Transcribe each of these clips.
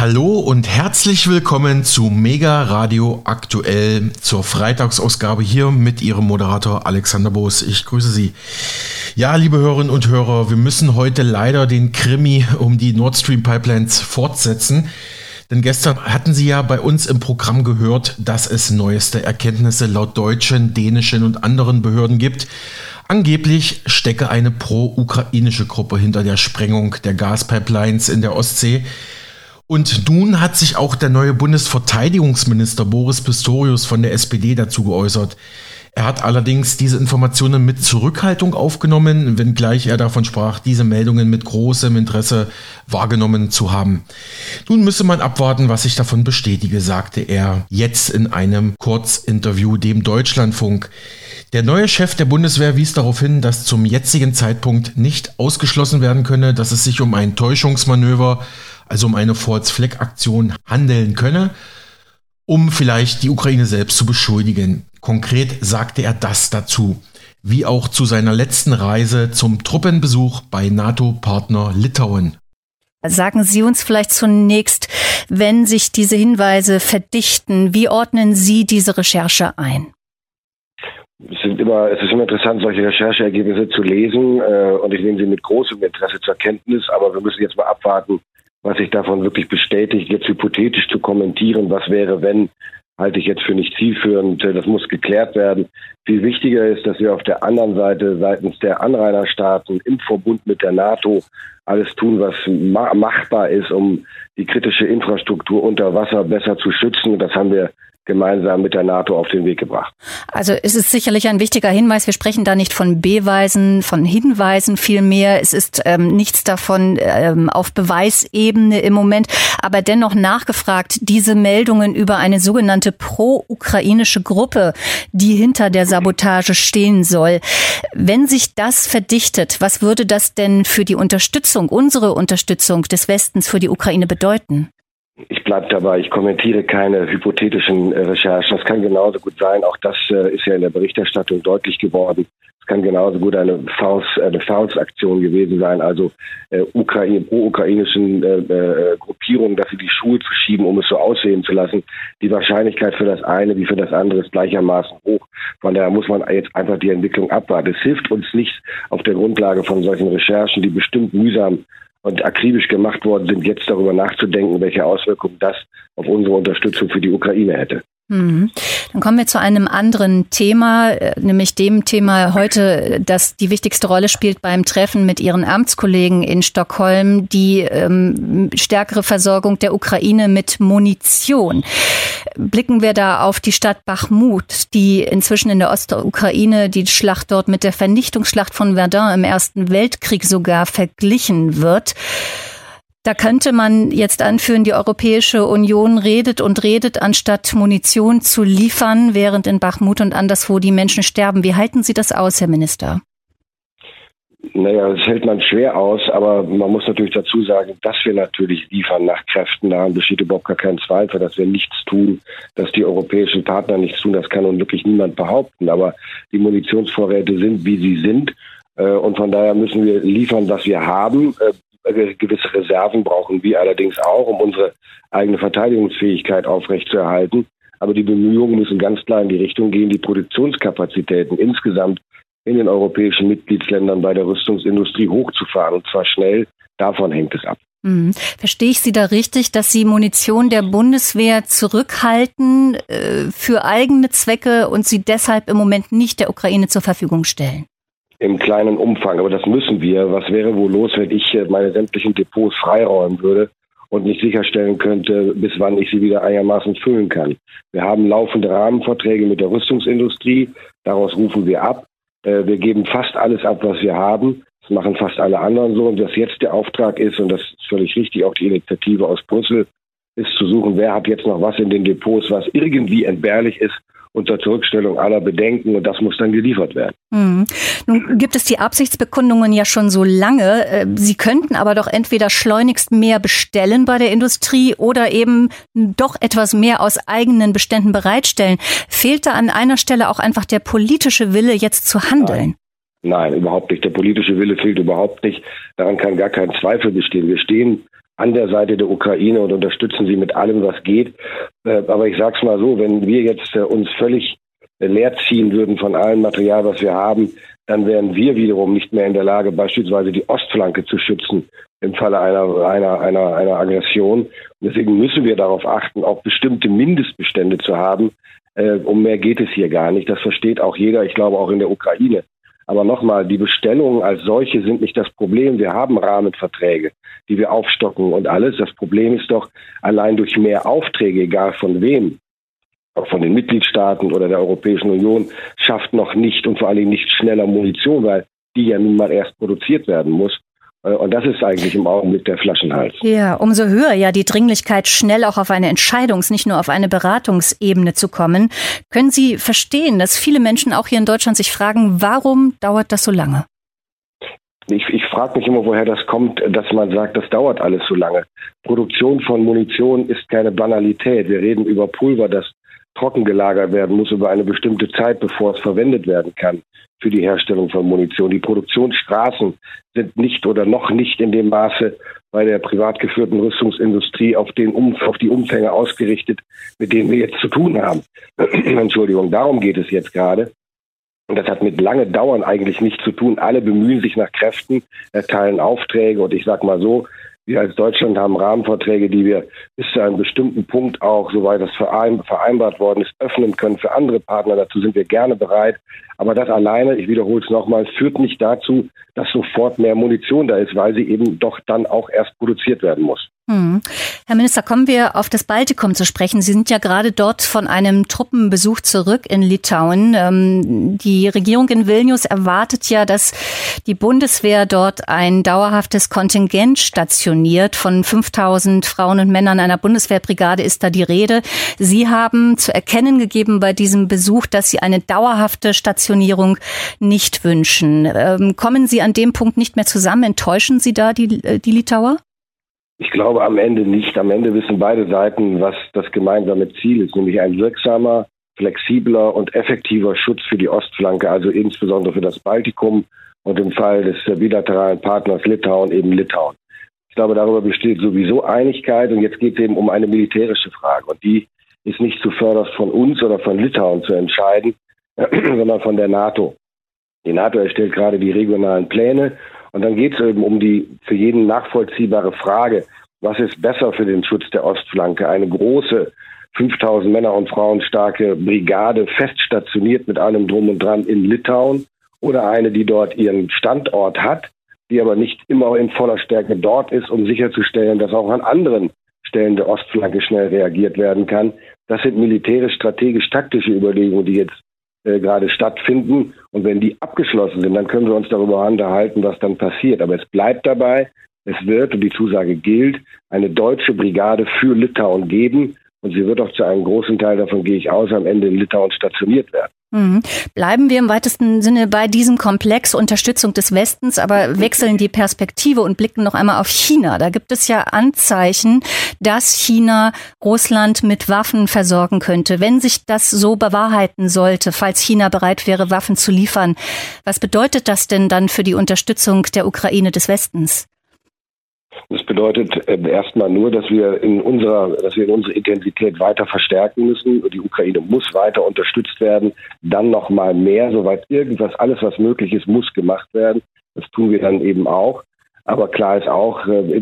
Hallo und herzlich willkommen zu Mega Radio Aktuell zur Freitagsausgabe hier mit Ihrem Moderator Alexander Boos. Ich grüße Sie. Ja, liebe Hörerinnen und Hörer, wir müssen heute leider den Krimi um die Nord Stream Pipelines fortsetzen. Denn gestern hatten Sie ja bei uns im Programm gehört, dass es neueste Erkenntnisse laut deutschen, dänischen und anderen Behörden gibt. Angeblich stecke eine pro-ukrainische Gruppe hinter der Sprengung der Gaspipelines in der Ostsee. Und nun hat sich auch der neue Bundesverteidigungsminister Boris Pistorius von der SPD dazu geäußert. Er hat allerdings diese Informationen mit Zurückhaltung aufgenommen, wenngleich er davon sprach, diese Meldungen mit großem Interesse wahrgenommen zu haben. Nun müsse man abwarten, was sich davon bestätige, sagte er jetzt in einem Kurzinterview dem Deutschlandfunk. Der neue Chef der Bundeswehr wies darauf hin, dass zum jetzigen Zeitpunkt nicht ausgeschlossen werden könne, dass es sich um ein Täuschungsmanöver also um eine False-Flag-Aktion handeln könne, um vielleicht die Ukraine selbst zu beschuldigen. Konkret sagte er das dazu, wie auch zu seiner letzten Reise zum Truppenbesuch bei NATO-Partner Litauen. Sagen Sie uns vielleicht zunächst, wenn sich diese Hinweise verdichten, wie ordnen Sie diese Recherche ein? Es, sind immer, es ist immer interessant, solche Rechercheergebnisse zu lesen äh, und ich nehme sie mit großem Interesse zur Kenntnis, aber wir müssen jetzt mal abwarten, was sich davon wirklich bestätigt, jetzt hypothetisch zu kommentieren, was wäre, wenn, halte ich jetzt für nicht zielführend. Das muss geklärt werden. Viel wichtiger ist, dass wir auf der anderen Seite seitens der Anrainerstaaten im Verbund mit der NATO alles tun, was machbar ist, um die kritische Infrastruktur unter Wasser besser zu schützen. Das haben wir gemeinsam mit der NATO auf den Weg gebracht. Also es ist sicherlich ein wichtiger Hinweis. Wir sprechen da nicht von Beweisen, von Hinweisen vielmehr. Es ist ähm, nichts davon ähm, auf Beweisebene im Moment. Aber dennoch nachgefragt, diese Meldungen über eine sogenannte pro-ukrainische Gruppe, die hinter der Sabotage stehen soll. Wenn sich das verdichtet, was würde das denn für die Unterstützung, unsere Unterstützung des Westens für die Ukraine bedeuten? Ich bleibe dabei, ich kommentiere keine hypothetischen äh, Recherchen. Das kann genauso gut sein, auch das äh, ist ja in der Berichterstattung deutlich geworden. Es kann genauso gut eine Faust, eine Faustaktion gewesen sein, also äh, Ukraine, pro-ukrainischen äh, äh, Gruppierungen, sie die Schuhe verschieben, um es so aussehen zu lassen. Die Wahrscheinlichkeit für das eine wie für das andere ist gleichermaßen hoch. Von daher muss man jetzt einfach die Entwicklung abwarten. Es hilft uns nicht auf der Grundlage von solchen Recherchen, die bestimmt mühsam und akribisch gemacht worden sind, jetzt darüber nachzudenken, welche Auswirkungen das auf unsere Unterstützung für die Ukraine hätte. Mhm. Dann kommen wir zu einem anderen Thema, äh, nämlich dem Thema heute, das die wichtigste Rolle spielt beim Treffen mit Ihren Amtskollegen in Stockholm, die ähm, stärkere Versorgung der Ukraine mit Munition. Blicken wir da auf die Stadt Bachmut, die inzwischen in der Ostukraine die Schlacht dort mit der Vernichtungsschlacht von Verdun im Ersten Weltkrieg sogar verglichen wird. Da könnte man jetzt anführen, die Europäische Union redet und redet, anstatt Munition zu liefern, während in Bachmut und anderswo die Menschen sterben. Wie halten Sie das aus, Herr Minister? Naja, das hält man schwer aus, aber man muss natürlich dazu sagen, dass wir natürlich liefern nach Kräften. Daran besteht überhaupt gar kein Zweifel, dass wir nichts tun, dass die europäischen Partner nichts tun. Das kann nun wirklich niemand behaupten. Aber die Munitionsvorräte sind, wie sie sind. Äh, und von daher müssen wir liefern, was wir haben. Äh, gewisse Reserven brauchen wir allerdings auch, um unsere eigene Verteidigungsfähigkeit aufrechtzuerhalten. Aber die Bemühungen müssen ganz klar in die Richtung gehen, die Produktionskapazitäten insgesamt in den europäischen Mitgliedsländern bei der Rüstungsindustrie hochzufahren, und zwar schnell. Davon hängt es ab. Mhm. Verstehe ich Sie da richtig, dass Sie Munition der Bundeswehr zurückhalten äh, für eigene Zwecke und sie deshalb im Moment nicht der Ukraine zur Verfügung stellen? Im kleinen Umfang. Aber das müssen wir. Was wäre wohl los, wenn ich äh, meine sämtlichen Depots freiräumen würde und nicht sicherstellen könnte, bis wann ich sie wieder einigermaßen füllen kann? Wir haben laufende Rahmenverträge mit der Rüstungsindustrie. Daraus rufen wir ab. Äh, wir geben fast alles ab, was wir haben. Das machen fast alle anderen so. Und was jetzt der Auftrag ist, und das ist völlig richtig, auch die Initiative aus Brüssel, ist zu suchen, wer hat jetzt noch was in den Depots, was irgendwie entbehrlich ist unter Zurückstellung aller Bedenken und das muss dann geliefert werden. Mhm. Nun gibt es die Absichtsbekundungen ja schon so lange. Äh, Sie könnten aber doch entweder schleunigst mehr bestellen bei der Industrie oder eben doch etwas mehr aus eigenen Beständen bereitstellen. Fehlt da an einer Stelle auch einfach der politische Wille, jetzt zu handeln? Nein. Nein, überhaupt nicht. Der politische Wille fehlt überhaupt nicht. Daran kann gar kein Zweifel bestehen. Wir stehen an der Seite der Ukraine und unterstützen sie mit allem, was geht. Äh, aber ich sage es mal so, wenn wir jetzt äh, uns völlig leer ziehen würden von allem Material, was wir haben, dann wären wir wiederum nicht mehr in der Lage, beispielsweise die Ostflanke zu schützen im Falle einer, einer, einer, einer Aggression. Und deswegen müssen wir darauf achten, auch bestimmte Mindestbestände zu haben. Äh, um mehr geht es hier gar nicht. Das versteht auch jeder, ich glaube auch in der Ukraine. Aber nochmal, die Bestellungen als solche sind nicht das Problem. Wir haben Rahmenverträge, die wir aufstocken und alles. Das Problem ist doch, allein durch mehr Aufträge, egal von wem, auch von den Mitgliedstaaten oder der Europäischen Union, schafft noch nicht und vor allen Dingen nicht schneller Munition, weil die ja nun mal erst produziert werden muss. Äh, und das ist eigentlich im Augenblick der Flaschenhals. Ja, umso höher ja die Dringlichkeit, schnell auch auf eine Entscheidungs-, nicht nur auf eine Beratungsebene zu kommen. Können Sie verstehen, dass viele Menschen auch hier in Deutschland sich fragen, warum dauert das so lange? Ich, ich frage mich immer, woher das kommt, dass man sagt, das dauert alles so lange. Produktion von Munition ist keine Banalität. Wir reden über Pulver, das trocken gelagert werden muss über eine bestimmte Zeit, bevor es verwendet werden kann für die Herstellung von Munition. Die Produktionsstraßen sind nicht oder noch nicht in dem Maße bei der privat geführten Rüstungsindustrie auf, den um, auf die Umfänge ausgerichtet, mit denen wir jetzt zu tun haben. Entschuldigung, darum geht es jetzt gerade. Und das hat mit lange Dauern eigentlich nichts zu tun. Alle bemühen sich nach Kräften, erteilen Aufträge und ich sage mal so, wir als Deutschland haben Rahmenverträge, die wir bis zu einem bestimmten Punkt auch, soweit das vereinbart worden ist, öffnen können für andere Partner. Dazu sind wir gerne bereit. Aber das alleine, ich wiederhole es nochmal, führt nicht dazu, dass sofort mehr Munition da ist, weil sie eben doch dann auch erst produziert werden muss. Hm. Herr Minister, kommen wir auf das Baltikum zu sprechen. Sie sind ja gerade dort von einem Truppenbesuch zurück in Litauen. Ähm, die Regierung in Vilnius erwartet ja, dass die Bundeswehr dort ein dauerhaftes Kontingent stationiert. Von 5000 Frauen und Männern einer Bundeswehrbrigade ist da die Rede. Sie haben zu erkennen gegeben bei diesem Besuch, dass Sie eine dauerhafte Stationierung nicht wünschen. Ähm, kommen Sie an dem Punkt nicht mehr zusammen? Enttäuschen Sie da die, äh, die Litauer? Ich glaube am Ende nicht. Am Ende wissen beide Seiten, was das gemeinsame Ziel ist, nämlich ein wirksamer, flexibler und effektiver Schutz für die Ostflanke, also insbesondere für das Baltikum und im Fall des bilateralen Partners Litauen eben Litauen. Ich glaube, darüber besteht sowieso Einigkeit und jetzt geht es eben um eine militärische Frage und die ist nicht zuvörderst von uns oder von Litauen zu entscheiden, sondern von der NATO. Die NATO erstellt gerade die regionalen Pläne und dann geht es eben um die für jeden nachvollziehbare Frage, was ist besser für den Schutz der Ostflanke? Eine große 5000 Männer und Frauen starke Brigade fest stationiert mit allem drum und dran in Litauen oder eine, die dort ihren Standort hat, die aber nicht immer in voller Stärke dort ist, um sicherzustellen, dass auch an anderen Stellen der Ostflanke schnell reagiert werden kann. Das sind militärisch, strategisch, taktische Überlegungen, die jetzt äh, gerade stattfinden. Und wenn die abgeschlossen sind, dann können wir uns darüber unterhalten, was dann passiert. Aber es bleibt dabei, es wird, und die Zusage gilt, eine deutsche Brigade für Litauen geben. Und sie wird auch zu einem großen Teil davon, gehe ich aus, am Ende in Litauen stationiert werden. Mhm. Bleiben wir im weitesten Sinne bei diesem Komplex Unterstützung des Westens, aber wechseln die Perspektive und blicken noch einmal auf China. Da gibt es ja Anzeichen, dass China Russland mit Waffen versorgen könnte. Wenn sich das so bewahrheiten sollte, falls China bereit wäre, Waffen zu liefern, was bedeutet das denn dann für die Unterstützung der Ukraine des Westens? Das bedeutet äh, erstmal nur, dass wir in unserer, dass wir in unsere Intensität weiter verstärken müssen. Die Ukraine muss weiter unterstützt werden. Dann noch mal mehr, soweit irgendwas, alles was möglich ist, muss gemacht werden. Das tun wir dann eben auch. Aber klar ist auch, äh,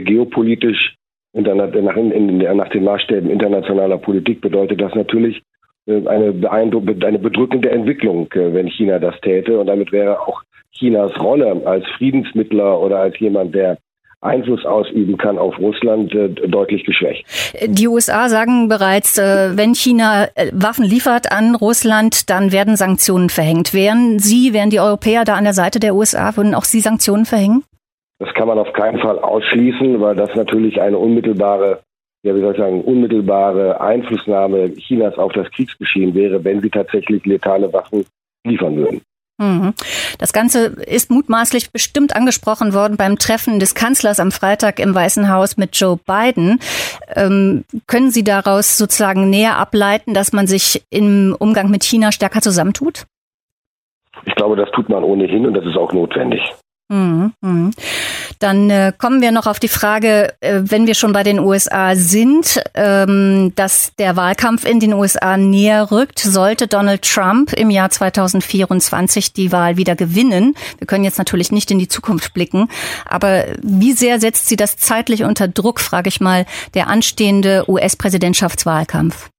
geopolitisch nach, in, nach den Maßstäben internationaler Politik bedeutet das natürlich äh, eine, eine bedrückende Entwicklung, äh, wenn China das täte. Und damit wäre auch Chinas Rolle als Friedensmittler oder als jemand, der Einfluss ausüben kann auf Russland, äh, deutlich geschwächt. Die USA sagen bereits, äh, wenn China äh, Waffen liefert an Russland, dann werden Sanktionen verhängt. Wären Sie, wären die Europäer da an der Seite der USA, würden auch Sie Sanktionen verhängen? Das kann man auf keinen Fall ausschließen, weil das natürlich eine unmittelbare ja, wie soll ich sagen, unmittelbare Einflussnahme Chinas auf das Kriegsgeschehen wäre, wenn sie tatsächlich letale Waffen liefern würden. Mhm. Das Ganze ist mutmaßlich bestimmt angesprochen worden beim Treffen des Kanzlers am Freitag im Weißen Haus mit Joe Biden. Ähm, können Sie daraus sozusagen näher ableiten, dass man sich im Umgang mit China stärker zusammentut? Ich glaube, das tut man ohnehin und das ist auch notwendig. Mhm, mhm. Dann äh, kommen wir noch auf die Frage, äh, wenn wir schon bei den USA sind, ähm, dass der Wahlkampf in den USA näher rückt, sollte Donald Trump im Jahr 2024 die Wahl wieder gewinnen. Wir können jetzt natürlich nicht in die Zukunft blicken, aber wie sehr setzt sie das zeitlich unter Druck, frage ich mal, der anstehende US-Präsidentschaftswahlkampf?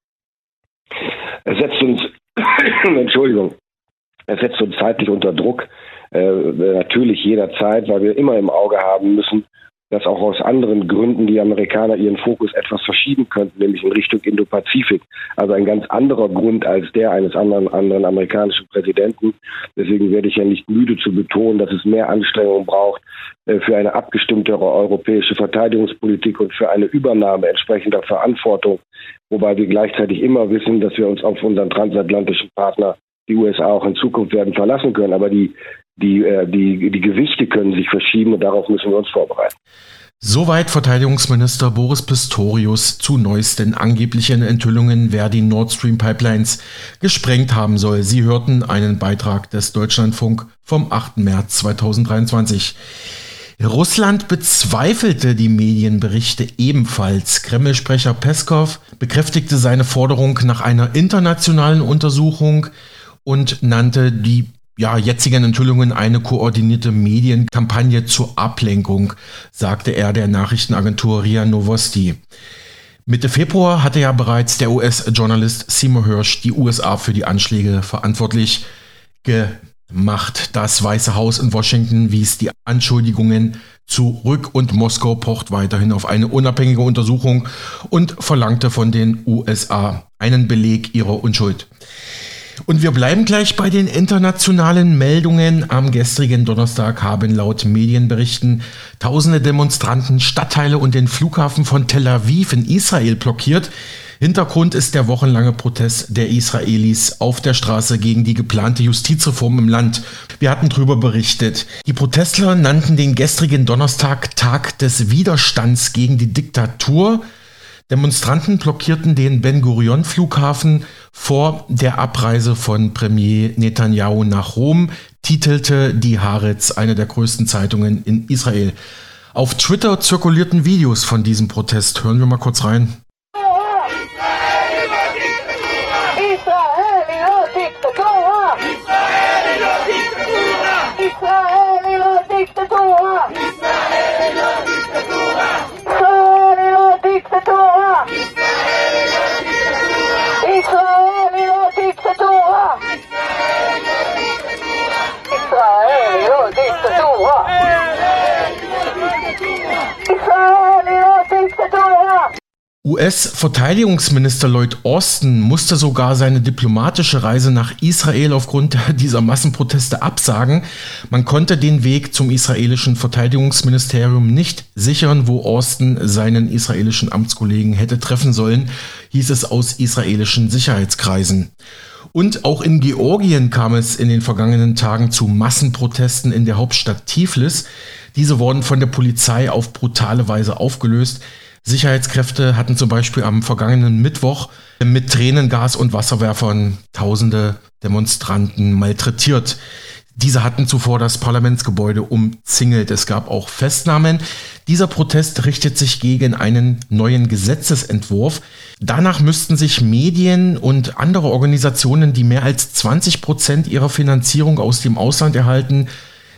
Es setzt uns, Entschuldigung, es setzt uns zeitlich unter Druck äh, natürlich jederzeit, weil wir immer im Auge haben müssen, dass auch aus anderen Gründen die Amerikaner ihren Fokus etwas verschieben könnten, nämlich in Richtung Indo-Pazifik. Also ein ganz anderer Grund als der eines anderen, anderen amerikanischen Präsidenten. Deswegen werde ich ja nicht müde zu betonen, dass es mehr Anstrengungen braucht äh, für eine abgestimmtere europäische Verteidigungspolitik und für eine Übernahme entsprechender Verantwortung. Wobei wir gleichzeitig immer wissen, dass wir uns auf unseren transatlantischen Partner die USA auch in Zukunft werden verlassen können. Aber die die, äh, die, die Gewichte können sich verschieben und darauf müssen wir uns vorbereiten. Soweit Verteidigungsminister Boris Pistorius zu neuesten angeblichen Enthüllungen, wer die Nord Stream Pipelines gesprengt haben soll. Sie hörten einen Beitrag des Deutschlandfunk vom 8. März 2023. Russland bezweifelte die Medienberichte ebenfalls. Kreml-Sprecher Peskov bekräftigte seine Forderung nach einer internationalen Untersuchung und nannte die ja, jetzigen Enthüllungen eine koordinierte Medienkampagne zur Ablenkung, sagte er der Nachrichtenagentur RIA Novosti. Mitte Februar hatte ja bereits der US-Journalist Seymour Hirsch die USA für die Anschläge verantwortlich gemacht. Das Weiße Haus in Washington wies die Anschuldigungen zurück und Moskau pocht weiterhin auf eine unabhängige Untersuchung und verlangte von den USA einen Beleg ihrer Unschuld. Und wir bleiben gleich bei den internationalen Meldungen. Am gestrigen Donnerstag haben laut Medienberichten tausende Demonstranten Stadtteile und den Flughafen von Tel Aviv in Israel blockiert. Hintergrund ist der wochenlange Protest der Israelis auf der Straße gegen die geplante Justizreform im Land. Wir hatten darüber berichtet. Die Protestler nannten den gestrigen Donnerstag Tag des Widerstands gegen die Diktatur. Demonstranten blockierten den Ben Gurion Flughafen vor der Abreise von Premier Netanyahu nach Rom, titelte die Haaretz, eine der größten Zeitungen in Israel. Auf Twitter zirkulierten Videos von diesem Protest. Hören wir mal kurz rein. US-Verteidigungsminister Lloyd Austin musste sogar seine diplomatische Reise nach Israel aufgrund dieser Massenproteste absagen. Man konnte den Weg zum israelischen Verteidigungsministerium nicht sichern, wo Austin seinen israelischen Amtskollegen hätte treffen sollen, hieß es aus israelischen Sicherheitskreisen. Und auch in Georgien kam es in den vergangenen Tagen zu Massenprotesten in der Hauptstadt Tiflis. Diese wurden von der Polizei auf brutale Weise aufgelöst. Sicherheitskräfte hatten zum Beispiel am vergangenen Mittwoch mit Tränengas und Wasserwerfern tausende Demonstranten malträtiert. Diese hatten zuvor das Parlamentsgebäude umzingelt. Es gab auch Festnahmen. Dieser Protest richtet sich gegen einen neuen Gesetzesentwurf. Danach müssten sich Medien und andere Organisationen, die mehr als 20 Prozent ihrer Finanzierung aus dem Ausland erhalten,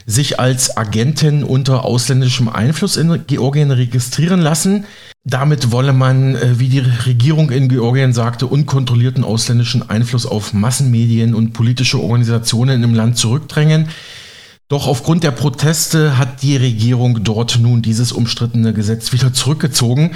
sich als Agenten unter ausländischem Einfluss in Georgien registrieren lassen. Damit wolle man, äh, wie die Regierung in Georgien sagte, unkontrollierten ausländischen Einfluss auf Massenmedien und politische Organisationen im Land zurückdrängen. Doch aufgrund der Proteste hat die Regierung dort nun dieses umstrittene Gesetz wieder zurückgezogen.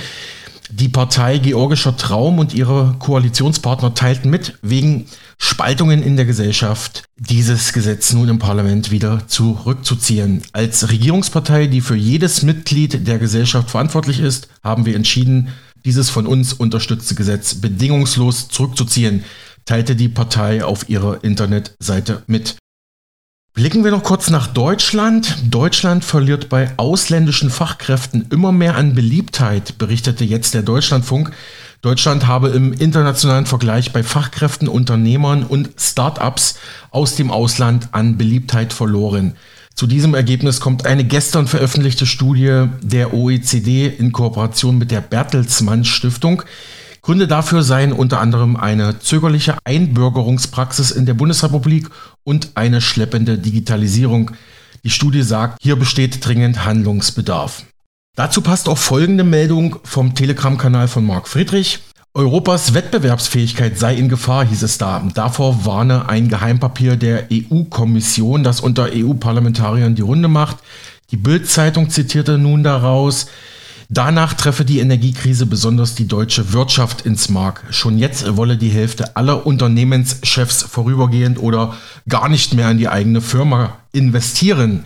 Die Partei Georgischer Traum und ihre Koalitionspartner teilten mit, wegen Spaltungen in der Gesellschaft dieses Gesetz nun im Parlament wieder zurückzuziehen. Als Regierungspartei, die für jedes Mitglied der Gesellschaft verantwortlich ist, haben wir entschieden, dieses von uns unterstützte Gesetz bedingungslos zurückzuziehen, teilte die Partei auf ihrer Internetseite mit. Blicken wir noch kurz nach Deutschland. Deutschland verliert bei ausländischen Fachkräften immer mehr an Beliebtheit, berichtete jetzt der Deutschlandfunk. Deutschland habe im internationalen Vergleich bei Fachkräften, Unternehmern und Start-ups aus dem Ausland an Beliebtheit verloren. Zu diesem Ergebnis kommt eine gestern veröffentlichte Studie der OECD in Kooperation mit der Bertelsmann Stiftung. Gründe dafür seien unter anderem eine zögerliche Einbürgerungspraxis in der Bundesrepublik und eine schleppende Digitalisierung. Die Studie sagt, hier besteht dringend Handlungsbedarf. Dazu passt auch folgende Meldung vom Telegram-Kanal von Marc Friedrich. Europas Wettbewerbsfähigkeit sei in Gefahr, hieß es da. Davor warne ein Geheimpapier der EU-Kommission, das unter EU-Parlamentariern die Runde macht. Die Bild-Zeitung zitierte nun daraus, Danach treffe die Energiekrise besonders die deutsche Wirtschaft ins Mark. Schon jetzt wolle die Hälfte aller Unternehmenschefs vorübergehend oder gar nicht mehr in die eigene Firma investieren.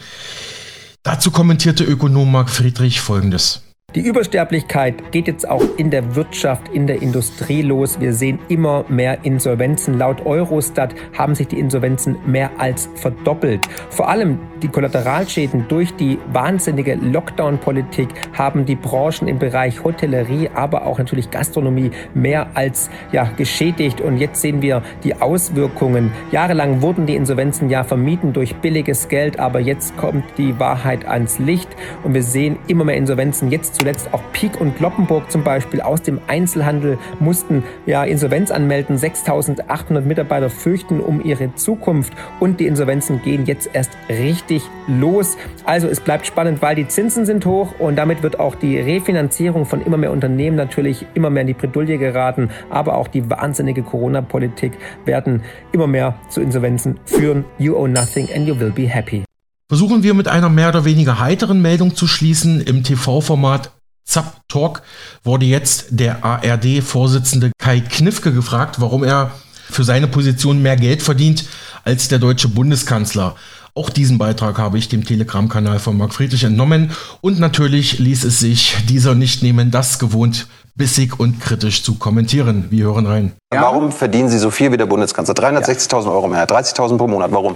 Dazu kommentierte Ökonom Marc Friedrich Folgendes. Die Übersterblichkeit geht jetzt auch in der Wirtschaft, in der Industrie los. Wir sehen immer mehr Insolvenzen. Laut Eurostat haben sich die Insolvenzen mehr als verdoppelt. Vor allem die Kollateralschäden durch die wahnsinnige Lockdown-Politik haben die Branchen im Bereich Hotellerie, aber auch natürlich Gastronomie mehr als ja, geschädigt. Und jetzt sehen wir die Auswirkungen. Jahrelang wurden die Insolvenzen ja vermieden durch billiges Geld, aber jetzt kommt die Wahrheit ans Licht und wir sehen immer mehr Insolvenzen. Jetzt zuletzt auch Peak und Kloppenburg zum Beispiel aus dem Einzelhandel mussten ja Insolvenz anmelden. 6.800 Mitarbeiter fürchten um ihre Zukunft und die Insolvenzen gehen jetzt erst richtig los. Also es bleibt spannend, weil die Zinsen sind hoch und damit wird auch die Refinanzierung von immer mehr Unternehmen natürlich immer mehr in die Bredouille geraten. Aber auch die wahnsinnige Corona-Politik werden immer mehr zu Insolvenzen führen. You owe nothing and you will be happy. Versuchen wir mit einer mehr oder weniger heiteren Meldung zu schließen. Im TV-Format Zap Talk wurde jetzt der ARD-Vorsitzende Kai Knifke gefragt, warum er für seine Position mehr Geld verdient als der deutsche Bundeskanzler. Auch diesen Beitrag habe ich dem Telegram-Kanal von Marc Friedrich entnommen und natürlich ließ es sich dieser nicht nehmen, das gewohnt bissig und kritisch zu kommentieren. Wir hören rein. Warum verdienen Sie so viel wie der Bundeskanzler? 360.000 Euro mehr, 30.000 pro Monat. Warum?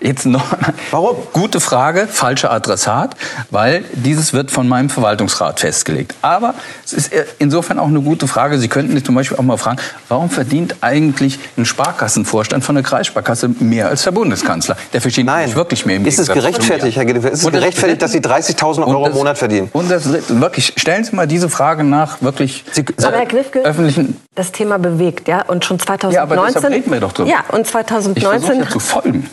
Jetzt noch Warum? Gute Frage, falscher Adressat, weil dieses wird von meinem Verwaltungsrat festgelegt. Aber es ist insofern auch eine gute Frage. Sie könnten zum Beispiel auch mal fragen, warum verdient eigentlich ein Sparkassenvorstand von der Kreissparkasse mehr als der Bundeskanzler? Der verdient Nein. wirklich mehr. Im ist es gerechtfertigt, Herr Gedefeld? Ist es gerechtfertigt, dass Sie 30.000 Euro das, im Monat verdienen? Und das wirklich, stellen Sie mal diese Frage nach wirklich Sie, aber Herr Knifke, öffentlichen... Das Thema bewegt, ja, und schon 2019... Ja, aber deshalb reden wir doch drüber. Ja, und 2019... Ich ja zu folgen.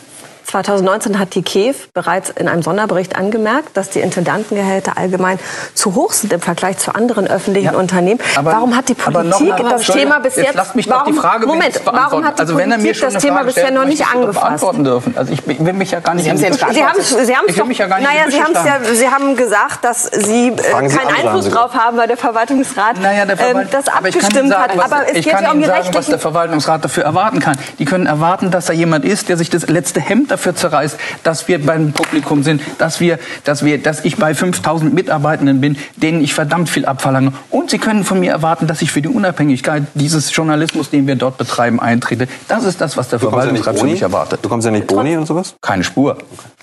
2019 hat die KEF bereits in einem Sonderbericht angemerkt, dass die Intendantengehälter allgemein zu hoch sind im Vergleich zu anderen öffentlichen ja, Unternehmen. Aber, warum hat die Politik das Thema bis jetzt, jetzt mich warum, die Frage Moment, warum hat die also Politik das Thema bisher noch nicht angefasst? Dürfen. Also ich will mich ja gar nicht. Sie, Sie haben es Sie haben doch, ja naja, Sie ja, Sie haben gesagt, dass Sie äh, keinen Einfluss drauf haben, weil der Verwaltungsrat naja, der Verwalt ähm, das abgestimmt sagen, hat. Aber es geht ja um die sagen, was der Verwaltungsrat dafür erwarten kann. Die können erwarten, dass da jemand ist, der sich das letzte Hemd dafür zerreißt, dass wir beim Publikum sind, dass wir, dass wir, dass ich bei 5000 Mitarbeitenden bin, denen ich verdammt viel abverlange. Und sie können von mir erwarten, dass ich für die Unabhängigkeit dieses Journalismus, den wir dort betreiben, eintrete. Das ist das, was der Verwaltungsrat von mich erwartet. Du kommst ja nicht Boni und sowas? Keine Spur. Okay.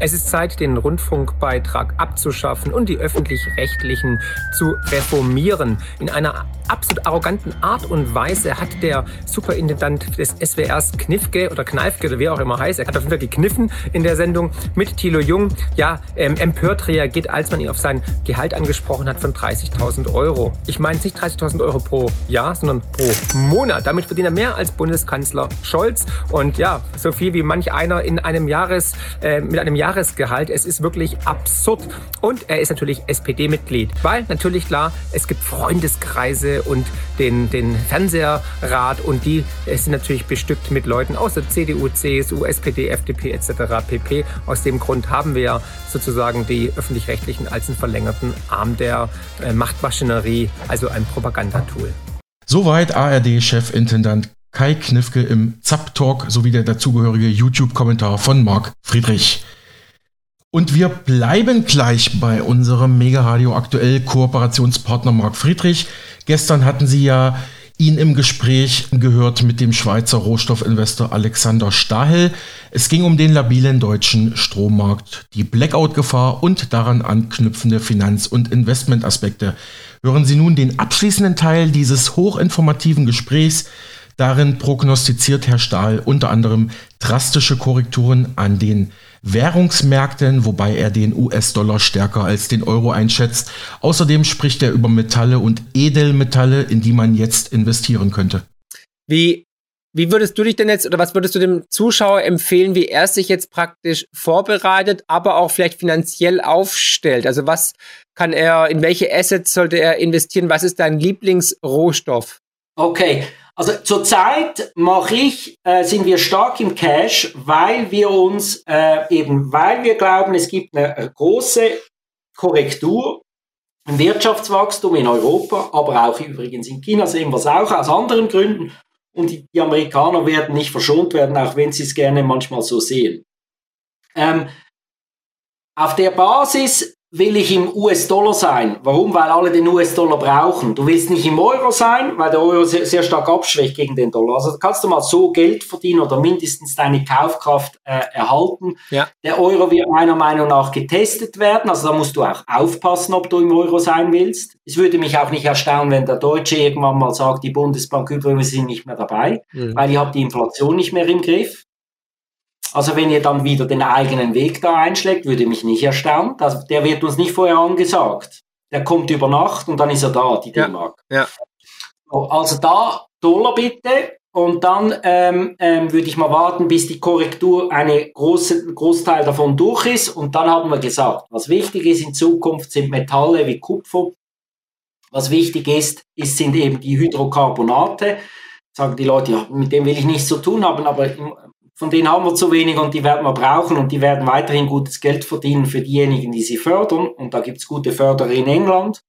Es ist Zeit, den Rundfunkbeitrag abzuschaffen und die öffentlich-rechtlichen zu reformieren. In einer absolut arroganten Art und Weise hat der Superintendant des SWRs Knifke oder Kneifke oder wie auch immer heißt, er hat auf jeden Fall gekniffen in der Sendung mit Thilo Jung, ja, ähm, empört reagiert, als man ihn auf sein Gehalt angesprochen hat von 30.000 Euro. Ich meine nicht 30.000 Euro pro Jahr, sondern pro Monat. Damit verdient er mehr als Bundeskanzler Scholz und ja, so viel wie manch einer in einem Jahres, äh, mit einem Jahr Jahresgehalt. Es ist wirklich absurd. Und er ist natürlich SPD-Mitglied, weil natürlich klar, es gibt Freundeskreise und den, den Fernseherrat und die sind natürlich bestückt mit Leuten aus der CDU, CSU, SPD, FDP etc. pp. Aus dem Grund haben wir ja sozusagen die öffentlich-rechtlichen als einen verlängerten Arm der äh, Machtmaschinerie, also ein Propagandatool. Soweit ARD-Chefintendant Kai Knifke im Zap-Talk sowie der dazugehörige YouTube-Kommentar von Marc Friedrich. Und wir bleiben gleich bei unserem Mega Radio aktuell Kooperationspartner Marc Friedrich. Gestern hatten Sie ja ihn im Gespräch gehört mit dem Schweizer Rohstoffinvestor Alexander Stahel. Es ging um den labilen deutschen Strommarkt, die Blackout-Gefahr und daran anknüpfende Finanz- und Investmentaspekte. Hören Sie nun den abschließenden Teil dieses hochinformativen Gesprächs Darin prognostiziert Herr Stahl unter anderem drastische Korrekturen an den Währungsmärkten, wobei er den US-Dollar stärker als den Euro einschätzt. Außerdem spricht er über Metalle und Edelmetalle, in die man jetzt investieren könnte. Wie, wie würdest du dich denn jetzt oder was würdest du dem Zuschauer empfehlen, wie er sich jetzt praktisch vorbereitet, aber auch vielleicht finanziell aufstellt? Also was kann er, in welche Assets sollte er investieren? Was ist dein Lieblingsrohstoff? Okay, also zurzeit mache ich, äh, sind wir stark im Cash, weil wir uns äh, eben, weil wir glauben, es gibt eine äh, große Korrektur im Wirtschaftswachstum in Europa, aber auch übrigens in China sehen wir es auch aus anderen Gründen. Und die, die Amerikaner werden nicht verschont werden, auch wenn sie es gerne manchmal so sehen. Ähm, auf der Basis will ich im US-Dollar sein. Warum? Weil alle den US-Dollar brauchen. Du willst nicht im Euro sein, weil der Euro sehr, sehr, stark abschwächt gegen den Dollar. Also kannst du mal so Geld verdienen oder mindestens deine Kaufkraft äh, erhalten. Ja. Der Euro wird meiner Meinung nach getestet werden. Also da musst du auch aufpassen, ob du im Euro sein willst. Es würde mich auch nicht erstaunen, wenn der Deutsche irgendwann mal sagt, die Bundesbank übrigens sind nicht mehr dabei, mhm. weil ihr habt die Inflation nicht mehr im Griff. Also wenn ihr dann wieder den eigenen Weg da einschlägt, würde mich nicht erstaunen. Das, der wird uns nicht vorher angesagt. Der kommt über Nacht und dann ist er da, die D-Mark. Ja, ja. Also da Dollar bitte. Und dann ähm, ähm, würde ich mal warten, bis die Korrektur eine große Großteil davon durch ist. Und dann haben wir gesagt, was wichtig ist in Zukunft sind Metalle wie Kupfer. Was wichtig ist, ist sind eben die Hydrocarbonate. Sagen die Leute, ja, mit dem will ich nichts zu tun haben, aber von denen haben wir zu wenig und die werden wir brauchen und die werden weiterhin gutes Geld verdienen für diejenigen, die sie fördern. Und da gibt es gute Förderer in England,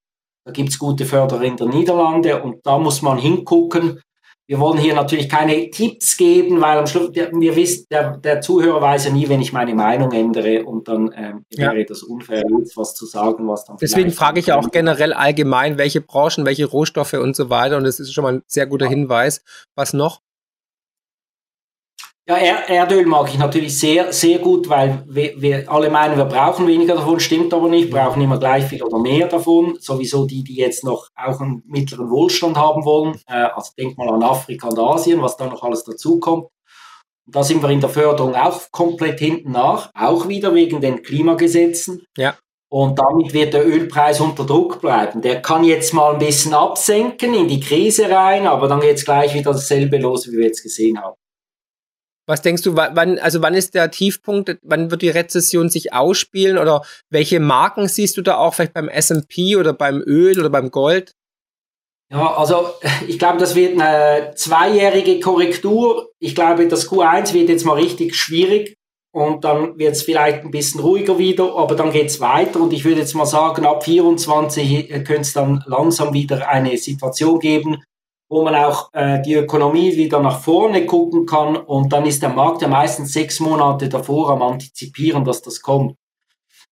da gibt es gute Förderer in der Niederlande und da muss man hingucken. Wir wollen hier natürlich keine Tipps geben, weil am Schluss, der, wir wissen, der, der Zuhörer weiß ja nie, wenn ich meine Meinung ändere und dann ähm, ja. wäre das unfair, jetzt was zu sagen, was dann. Deswegen frage ich ja auch generell allgemein, welche Branchen, welche Rohstoffe und so weiter. Und das ist schon mal ein sehr guter Hinweis. Was noch? Ja, Erdöl mag ich natürlich sehr, sehr gut, weil wir, wir, alle meinen, wir brauchen weniger davon, stimmt aber nicht, brauchen immer gleich viel oder mehr davon. Sowieso die, die jetzt noch auch einen mittleren Wohlstand haben wollen. Äh, also denk mal an Afrika und Asien, was da noch alles dazukommt. Da sind wir in der Förderung auch komplett hinten nach, auch wieder wegen den Klimagesetzen. Ja. Und damit wird der Ölpreis unter Druck bleiben. Der kann jetzt mal ein bisschen absenken in die Krise rein, aber dann geht es gleich wieder dasselbe los, wie wir jetzt gesehen haben. Was denkst du, wann, also wann ist der Tiefpunkt, wann wird die Rezession sich ausspielen oder welche Marken siehst du da auch vielleicht beim S&P oder beim Öl oder beim Gold? Ja, also ich glaube, das wird eine zweijährige Korrektur. Ich glaube, das Q1 wird jetzt mal richtig schwierig und dann wird es vielleicht ein bisschen ruhiger wieder, aber dann geht es weiter und ich würde jetzt mal sagen, ab 24 könnte es dann langsam wieder eine Situation geben, wo man auch äh, die Ökonomie wieder nach vorne gucken kann und dann ist der Markt ja meistens sechs Monate davor am Antizipieren, dass das kommt.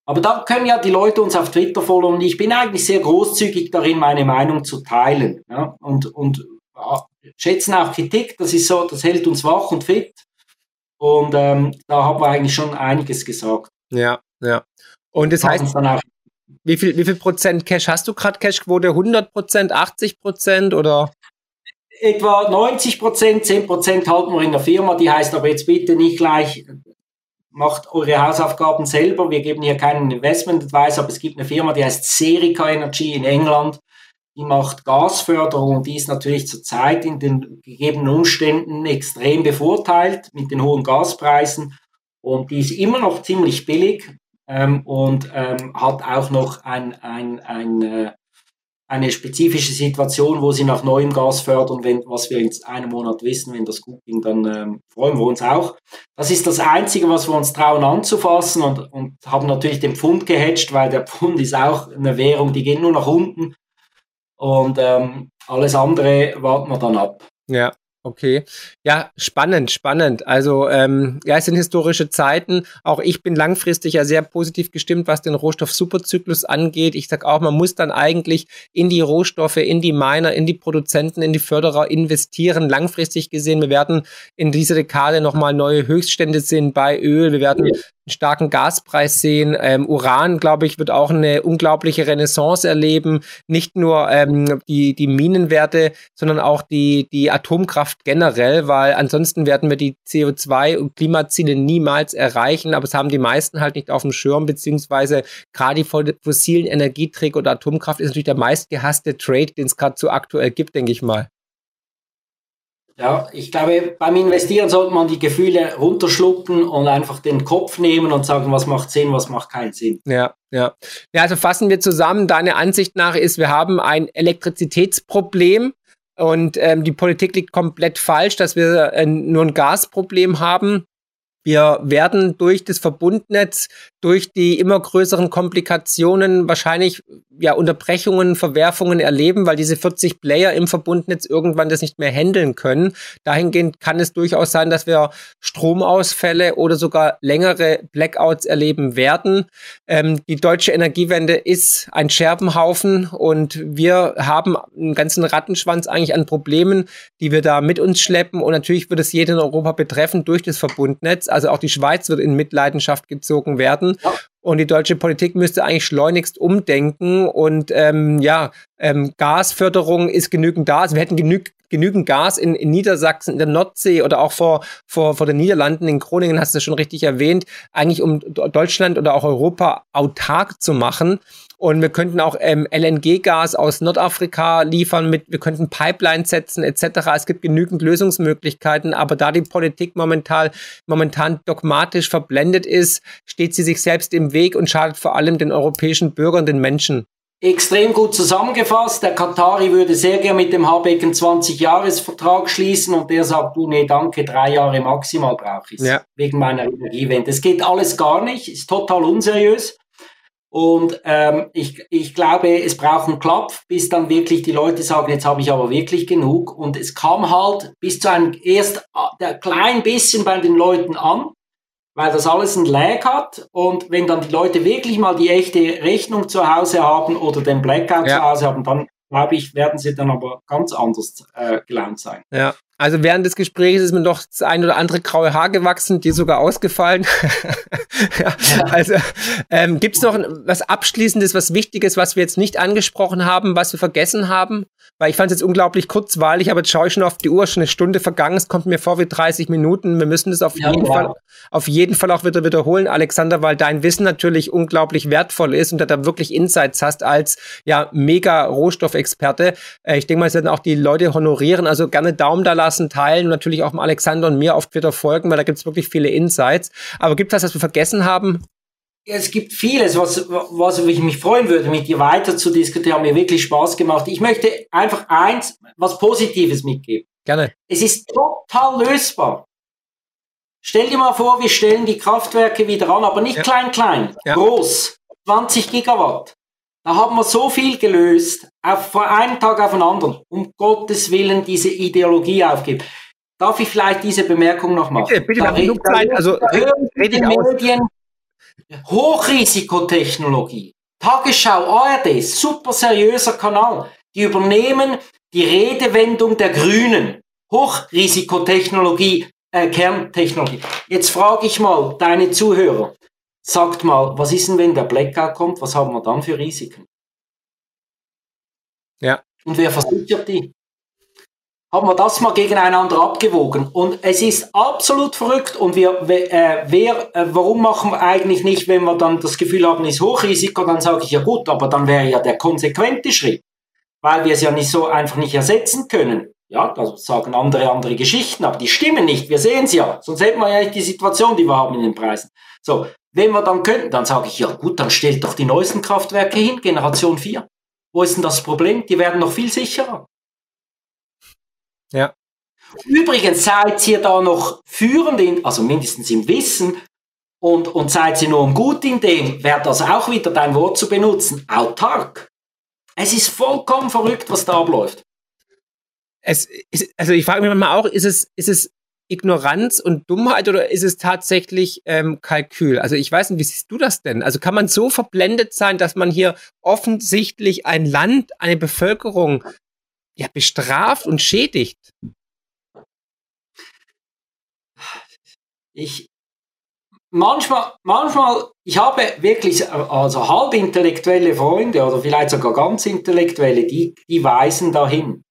Aber da können ja die Leute uns auf Twitter folgen und ich bin eigentlich sehr großzügig darin, meine Meinung zu teilen ja? und, und ja, schätzen auch Kritik, das ist so, das hält uns wach und fit und ähm, da haben wir eigentlich schon einiges gesagt. Ja, ja. Und das heißt, wie viel, wie viel Prozent Cash hast du gerade? Cashquote 100 Prozent, 80 Prozent oder? Etwa 90 Prozent, 10 Prozent halten wir in der Firma. Die heißt aber jetzt bitte nicht gleich, macht eure Hausaufgaben selber. Wir geben hier keinen Investment Advice, aber es gibt eine Firma, die heißt Serica Energy in England. Die macht Gasförderung und die ist natürlich zurzeit in den gegebenen Umständen extrem bevorteilt mit den hohen Gaspreisen. Und die ist immer noch ziemlich billig ähm, und ähm, hat auch noch ein, ein, ein äh, eine spezifische Situation, wo sie nach neuem Gas fördern, wenn, was wir in einem Monat wissen, wenn das gut ging, dann ähm, freuen wir uns auch. Das ist das Einzige, was wir uns trauen anzufassen und, und haben natürlich den Pfund gehatcht, weil der Pfund ist auch eine Währung, die geht nur nach unten und ähm, alles andere warten wir dann ab. Ja, Okay, ja, spannend, spannend. Also ähm, ja, es sind historische Zeiten. Auch ich bin langfristig ja sehr positiv gestimmt, was den Rohstoff-Superzyklus angeht. Ich sage auch, man muss dann eigentlich in die Rohstoffe, in die Miner, in die Produzenten, in die Förderer investieren. Langfristig gesehen, wir werden in dieser Dekade nochmal neue Höchststände sehen bei Öl. Wir werden einen starken Gaspreis sehen. Ähm, Uran, glaube ich, wird auch eine unglaubliche Renaissance erleben. Nicht nur ähm, die, die Minenwerte, sondern auch die, die Atomkraft generell, weil ansonsten werden wir die CO2- und Klimaziele niemals erreichen. Aber es haben die meisten halt nicht auf dem Schirm, beziehungsweise gerade die fossilen Energieträger oder Atomkraft ist natürlich der meistgehasste Trade, den es gerade so aktuell gibt, denke ich mal. Ja, ich glaube, beim Investieren sollte man die Gefühle runterschlucken und einfach den Kopf nehmen und sagen, was macht Sinn, was macht keinen Sinn. Ja, ja. Ja, also fassen wir zusammen. Deine Ansicht nach ist, wir haben ein Elektrizitätsproblem und ähm, die Politik liegt komplett falsch, dass wir äh, nur ein Gasproblem haben. Wir werden durch das Verbundnetz, durch die immer größeren Komplikationen wahrscheinlich ja, Unterbrechungen, Verwerfungen erleben, weil diese 40 Player im Verbundnetz irgendwann das nicht mehr handeln können. Dahingehend kann es durchaus sein, dass wir Stromausfälle oder sogar längere Blackouts erleben werden. Ähm, die deutsche Energiewende ist ein Scherbenhaufen und wir haben einen ganzen Rattenschwanz eigentlich an Problemen, die wir da mit uns schleppen. Und natürlich wird es jeden in Europa betreffen durch das Verbundnetz. Also auch die Schweiz wird in Mitleidenschaft gezogen werden. Ja. Und die deutsche Politik müsste eigentlich schleunigst umdenken. Und ähm, ja, ähm, Gasförderung ist genügend da. Also wir hätten genü genügend Gas in, in, Niedersachsen, in der Nordsee oder auch vor, vor, vor den Niederlanden. In Groningen hast du schon richtig erwähnt. Eigentlich um Deutschland oder auch Europa autark zu machen. Und wir könnten auch ähm, LNG-Gas aus Nordafrika liefern, mit, wir könnten Pipelines setzen etc. Es gibt genügend Lösungsmöglichkeiten, aber da die Politik momentan, momentan dogmatisch verblendet ist, steht sie sich selbst im Weg und schadet vor allem den europäischen Bürgern, den Menschen. Extrem gut zusammengefasst. Der Katari würde sehr gerne mit dem Habeck einen 20-Jahres-Vertrag schließen und der sagt, du, nee, danke, drei Jahre maximal brauche ich ja. wegen meiner Energiewende. Es geht alles gar nicht, ist total unseriös. Und ähm, ich, ich glaube, es braucht einen Klapf, bis dann wirklich die Leute sagen, jetzt habe ich aber wirklich genug. Und es kam halt bis zu einem erst äh, ein klein bisschen bei den Leuten an, weil das alles ein Lag hat. Und wenn dann die Leute wirklich mal die echte Rechnung zu Hause haben oder den Blackout ja. zu Hause haben, dann glaube ich, werden sie dann aber ganz anders äh, gelaunt sein. Ja, also während des Gesprächs ist mir doch das ein oder andere graue Haar gewachsen, die sogar ausgefallen. ja, also ähm, gibt es noch was Abschließendes, was Wichtiges, was wir jetzt nicht angesprochen haben, was wir vergessen haben? Weil ich fand es jetzt unglaublich kurzweilig, aber jetzt schaue ich schon auf die Uhr, schon eine Stunde vergangen, es kommt mir vor wie 30 Minuten. Wir müssen das auf ja, jeden. Fall, auf jeden Fall auch wieder wiederholen, Alexander, weil dein Wissen natürlich unglaublich wertvoll ist und du da wirklich Insights hast als ja mega Rohstoffexperte. Äh, ich denke mal, es werden auch die Leute honorieren, also gerne Daumen da lassen lassen, teilen und natürlich auch Alexander und mir auf Twitter folgen, weil da gibt es wirklich viele Insights. Aber gibt es was, was wir vergessen haben? es gibt vieles, was, was ich mich freuen würde, mit dir weiter zu diskutieren. Hat mir wirklich Spaß gemacht. Ich möchte einfach eins, was Positives mitgeben. Gerne. Es ist total lösbar. Stell dir mal vor, wir stellen die Kraftwerke wieder an, aber nicht klein, klein, ja. groß. 20 Gigawatt. Da haben wir so viel gelöst, auf, von einem Tag auf den anderen. Um Gottes Willen diese Ideologie aufgeben. Darf ich vielleicht diese Bemerkung noch machen? Bitte, bitte, da, da, da, also, hören die Medien Hochrisikotechnologie. Tagesschau, ARD, super seriöser Kanal. Die übernehmen die Redewendung der Grünen. Hochrisikotechnologie, äh, Kerntechnologie. Jetzt frage ich mal deine Zuhörer. Sagt mal, was ist denn, wenn der Blackout kommt? Was haben wir dann für Risiken? Ja. Und wer versichert die? Haben wir das mal gegeneinander abgewogen? Und es ist absolut verrückt. Und wir, äh, wer, äh, warum machen wir eigentlich nicht, wenn wir dann das Gefühl haben, ist Hochrisiko, dann sage ich ja gut, aber dann wäre ja der konsequente Schritt, weil wir es ja nicht so einfach nicht ersetzen können. Ja, da sagen andere andere Geschichten, aber die stimmen nicht. Wir sehen es ja. Sonst hätten wir ja nicht die Situation, die wir haben in den Preisen. So, wenn wir dann könnten, dann sage ich, ja gut, dann stellt doch die neuesten Kraftwerke hin, Generation 4. Wo ist denn das Problem? Die werden noch viel sicherer. Ja. Übrigens seid ihr da noch führend, in, also mindestens im Wissen, und, und seid ihr nur gut in dem, wäre das auch wieder dein Wort zu benutzen, autark. Es ist vollkommen verrückt, was da abläuft. Es also ich frage mich mal auch, ist es, ist es Ignoranz und Dummheit oder ist es tatsächlich ähm, Kalkül? Also ich weiß nicht, wie siehst du das denn? Also kann man so verblendet sein, dass man hier offensichtlich ein Land, eine Bevölkerung ja bestraft und schädigt? Ich, manchmal, manchmal, ich habe wirklich also halb intellektuelle Freunde oder vielleicht sogar ganz intellektuelle, die, die weisen dahin.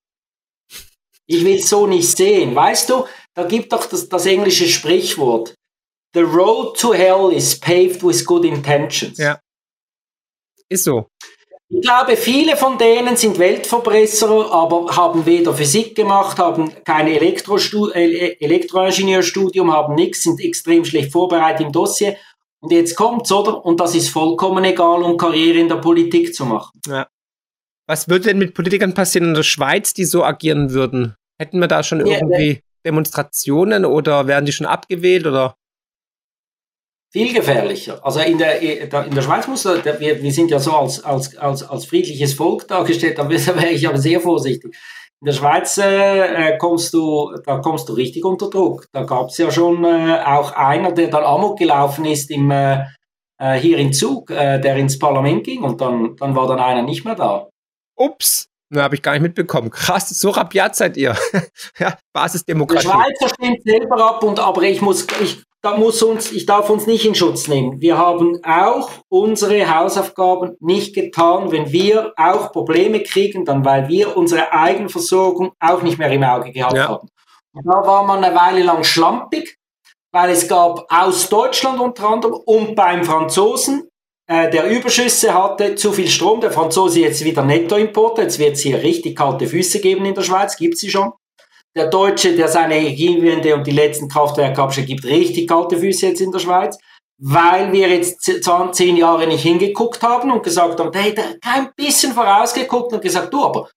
Ich will es so nicht sehen. Weißt du, da gibt doch das, das englische Sprichwort. The road to hell is paved with good intentions. Ja. Ist so. Ich glaube, viele von denen sind Weltverbesserer, aber haben weder Physik gemacht, haben kein Elektrostu Elektroingenieurstudium, haben nichts, sind extrem schlecht vorbereitet im Dossier. Und jetzt kommt's, oder? Und das ist vollkommen egal, um Karriere in der Politik zu machen. Ja. Was würde denn mit Politikern passieren in der Schweiz, die so agieren würden? Hätten wir da schon irgendwie Demonstrationen oder werden die schon abgewählt oder? Viel gefährlicher. Also in der, in der Schweiz muss, wir, wir sind ja so als, als, als, als friedliches Volk dargestellt, da wäre ich aber sehr vorsichtig. In der Schweiz äh, kommst du, da kommst du richtig unter Druck. Da gab es ja schon äh, auch einer, der dann Amok gelaufen ist im, äh, äh hier in Zug, äh, der ins Parlament ging und dann, dann war dann einer nicht mehr da. Ups, na, habe ich gar nicht mitbekommen. Krass, so rabiat seid ihr. ja, Basisdemokratie. Die Schweizer stimmt selber ab und aber ich muss, ich da muss uns, ich darf uns nicht in Schutz nehmen. Wir haben auch unsere Hausaufgaben nicht getan. Wenn wir auch Probleme kriegen, dann weil wir unsere Eigenversorgung auch nicht mehr im Auge gehabt ja. haben. Und da war man eine Weile lang schlampig, weil es gab aus Deutschland unter anderem und beim Franzosen, äh, der Überschüsse hatte, zu viel Strom. Der Franzose jetzt wieder Nettoimporter. Jetzt wird es hier richtig kalte Füße geben in der Schweiz, gibt sie schon. Der Deutsche, der seine Energiewende und die letzten Kraftwerke abschlägt, gibt richtig kalte Füße jetzt in der Schweiz, weil wir jetzt zehn Jahre nicht hingeguckt haben und gesagt haben, hey, kein bisschen vorausgeguckt und gesagt, du, aber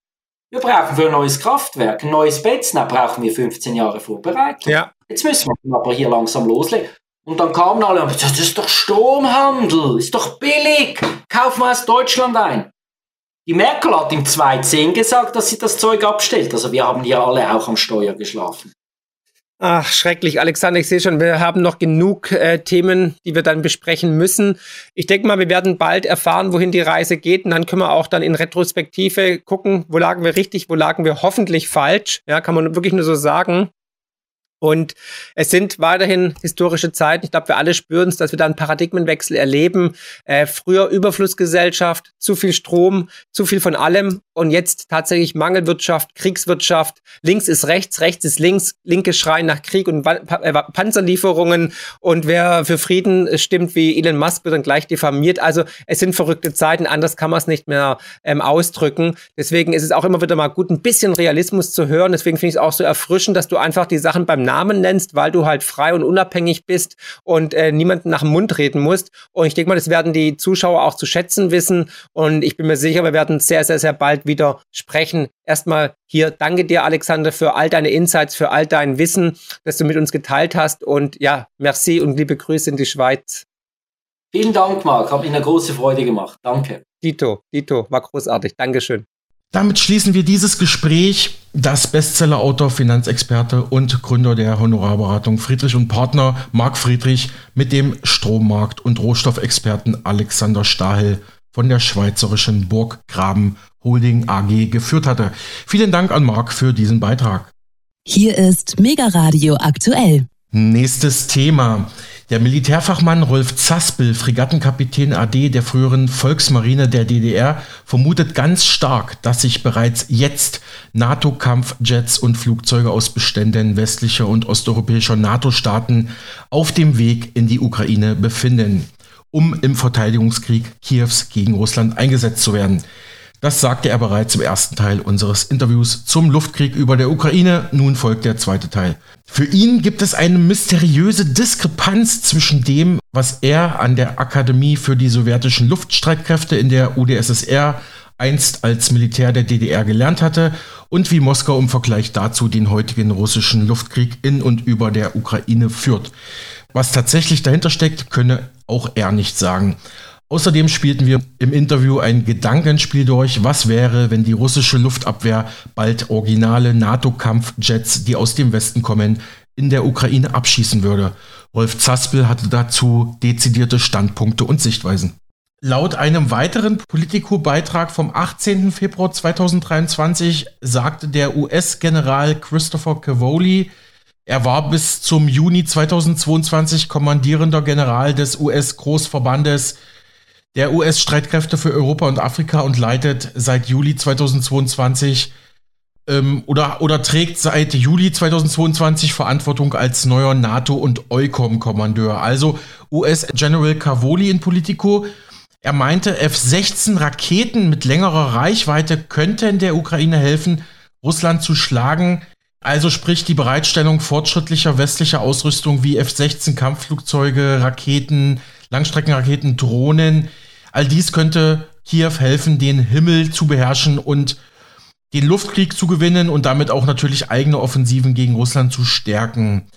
wir brauchen für ein neues Kraftwerk, ein neues Betznau, brauchen wir 15 Jahre Vorbereitung. Ja. Jetzt müssen wir aber hier langsam loslegen. Und dann kamen alle und das ist doch Stromhandel, ist doch billig, kaufen wir aus Deutschland ein. Die Merkel hat im 2010 gesagt, dass sie das Zeug abstellt. Also wir haben ja alle auch am Steuer geschlafen. Ach, schrecklich, Alexander. Ich sehe schon, wir haben noch genug äh, Themen, die wir dann besprechen müssen. Ich denke mal, wir werden bald erfahren, wohin die Reise geht. Und dann können wir auch dann in Retrospektive gucken, wo lagen wir richtig, wo lagen wir hoffentlich falsch. Ja, kann man wirklich nur so sagen. Und es sind weiterhin historische Zeiten. Ich glaube, wir alle spüren es, dass wir da einen Paradigmenwechsel erleben. Äh, früher Überflussgesellschaft, zu viel Strom, zu viel von allem. Und jetzt tatsächlich Mangelwirtschaft, Kriegswirtschaft. Links ist rechts, rechts ist links. Linke schreien nach Krieg und äh, Panzerlieferungen. Und wer für Frieden stimmt wie Elon Musk, wird dann gleich diffamiert. Also es sind verrückte Zeiten. Anders kann man es nicht mehr ähm, ausdrücken. Deswegen ist es auch immer wieder mal gut, ein bisschen Realismus zu hören. Deswegen finde ich es auch so erfrischend, dass du einfach die Sachen beim Namen nennst, weil du halt frei und unabhängig bist und äh, niemanden nach dem Mund reden musst. Und ich denke mal, das werden die Zuschauer auch zu schätzen wissen. Und ich bin mir sicher, wir werden sehr, sehr, sehr bald wieder sprechen. Erstmal hier danke dir, Alexander, für all deine Insights, für all dein Wissen, das du mit uns geteilt hast. Und ja, merci und liebe Grüße in die Schweiz. Vielen Dank, Marc. Hat mir eine große Freude gemacht. Danke. Dito, Dito, war großartig. Dankeschön. Damit schließen wir dieses Gespräch. Das Bestsellerautor, Finanzexperte und Gründer der Honorarberatung Friedrich und Partner Marc Friedrich mit dem Strommarkt- und Rohstoffexperten Alexander Stahel von der schweizerischen Burggraben Holding AG geführt hatte. Vielen Dank an Marc für diesen Beitrag. Hier ist Mega Radio aktuell. Nächstes Thema. Der Militärfachmann Rolf Zaspel, Fregattenkapitän AD der früheren Volksmarine der DDR, vermutet ganz stark, dass sich bereits jetzt NATO-Kampfjets und Flugzeuge aus Beständen westlicher und osteuropäischer NATO-Staaten auf dem Weg in die Ukraine befinden, um im Verteidigungskrieg Kiews gegen Russland eingesetzt zu werden. Das sagte er bereits im ersten Teil unseres Interviews zum Luftkrieg über der Ukraine. Nun folgt der zweite Teil. Für ihn gibt es eine mysteriöse Diskrepanz zwischen dem, was er an der Akademie für die sowjetischen Luftstreitkräfte in der UdSSR einst als Militär der DDR gelernt hatte und wie Moskau im Vergleich dazu den heutigen russischen Luftkrieg in und über der Ukraine führt. Was tatsächlich dahinter steckt, könne auch er nicht sagen. Außerdem spielten wir im Interview ein Gedankenspiel durch. Was wäre, wenn die russische Luftabwehr bald originale NATO-Kampfjets, die aus dem Westen kommen, in der Ukraine abschießen würde? Rolf Zaspel hatte dazu dezidierte Standpunkte und Sichtweisen. Laut einem weiteren Politico-Beitrag vom 18. Februar 2023 sagte der US-General Christopher Cavoli, Er war bis zum Juni 2022 kommandierender General des US-Großverbandes der US-Streitkräfte für Europa und Afrika und leitet seit Juli 2022 ähm, oder, oder trägt seit Juli 2022 Verantwortung als neuer NATO- und EUCOM-Kommandeur. Also US-General Cavoli in Politico. Er meinte, F-16 mit längerer Reichweite könnten der Ukraine helfen, Russland zu schlagen. Also sprich die Bereitstellung fortschrittlicher westlicher Ausrüstung wie F-16 Kampfflugzeuge, Raketen, Langstreckenraketen, Drohnen. All dies könnte Kiew helfen, den Himmel zu beherrschen und den Luftkrieg zu gewinnen und damit auch natürlich eigene Offensiven gegen Russland zu stärken.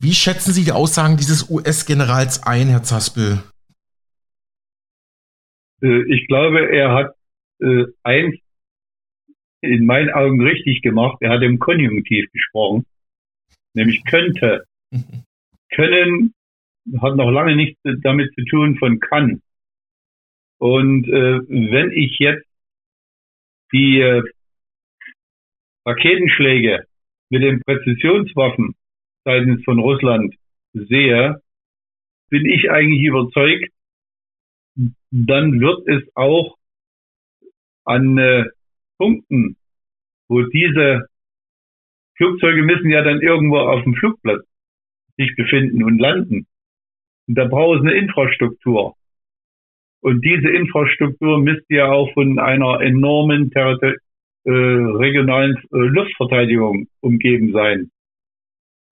Wie schätzen Sie die Aussagen dieses US-Generals ein, Herr Zaspel? Äh, ich glaube, er hat äh, eins in meinen Augen richtig gemacht. Er hat im Konjunktiv gesprochen, nämlich könnte. Können hat noch lange nichts damit zu tun von kann. Und äh, wenn ich jetzt die äh, Raketenschläge mit den Präzisionswaffen seitens von Russland sehe, bin ich eigentlich überzeugt, dann wird es auch an äh, Punkten, wo diese Flugzeuge müssen ja dann irgendwo auf dem Flugplatz sich befinden und landen. Und da braucht es eine Infrastruktur. Und diese Infrastruktur müsste ja auch von einer enormen Territor äh, regionalen äh, Luftverteidigung umgeben sein.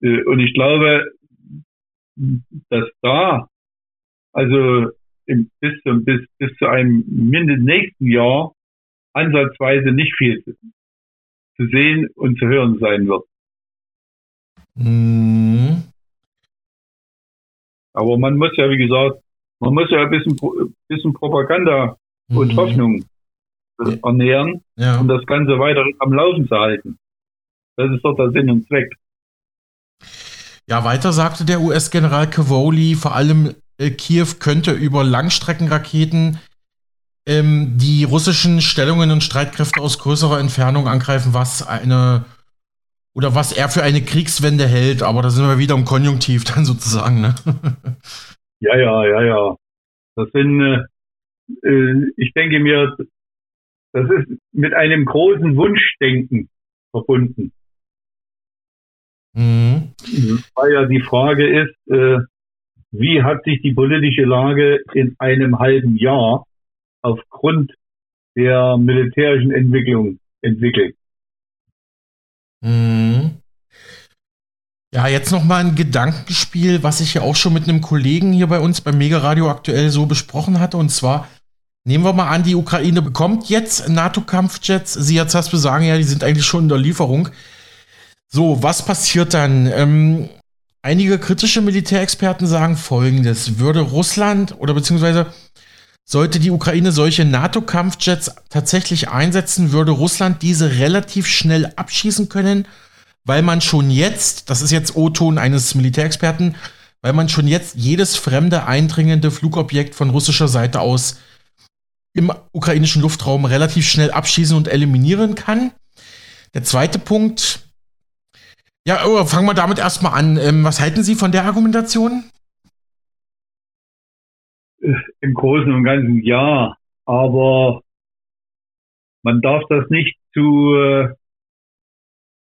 Äh, und ich glaube, dass da, also im, bis, zum, bis, bis zu einem mindestens nächsten Jahr ansatzweise nicht viel zu, zu sehen und zu hören sein wird. Mhm. Aber man muss ja, wie gesagt, man muss ja ein bisschen, bisschen Propaganda mhm. und Hoffnung ja. ernähren, ja. um das Ganze weiter am Laufen zu halten. Das ist doch der Sinn und Zweck. Ja, weiter sagte der US-General Cavoli, vor allem äh, Kiew könnte über Langstreckenraketen ähm, die russischen Stellungen und Streitkräfte aus größerer Entfernung angreifen, was eine oder was er für eine Kriegswende hält, aber da sind wir wieder im Konjunktiv dann sozusagen, ne? Ja, ja, ja, ja. Das sind, äh, äh ich denke mir, das ist mit einem großen Wunschdenken verbunden. Mhm. Weil ja die Frage ist, äh, wie hat sich die politische Lage in einem halben Jahr aufgrund der militärischen Entwicklung entwickelt? Mhm. Ja, jetzt noch mal ein Gedankenspiel, was ich ja auch schon mit einem Kollegen hier bei uns beim Mega Radio aktuell so besprochen hatte. Und zwar nehmen wir mal an, die Ukraine bekommt jetzt NATO-Kampfjets. Sie jetzt hast sagen, ja, die sind eigentlich schon in der Lieferung. So, was passiert dann? Ähm, einige kritische Militärexperten sagen Folgendes: Würde Russland oder beziehungsweise sollte die Ukraine solche NATO-Kampfjets tatsächlich einsetzen, würde Russland diese relativ schnell abschießen können weil man schon jetzt, das ist jetzt O-Ton eines Militärexperten, weil man schon jetzt jedes fremde eindringende Flugobjekt von russischer Seite aus im ukrainischen Luftraum relativ schnell abschießen und eliminieren kann. Der zweite Punkt, ja, fangen wir damit erstmal an. Ähm, was halten Sie von der Argumentation? Im Großen und Ganzen ja, aber man darf das nicht zu äh,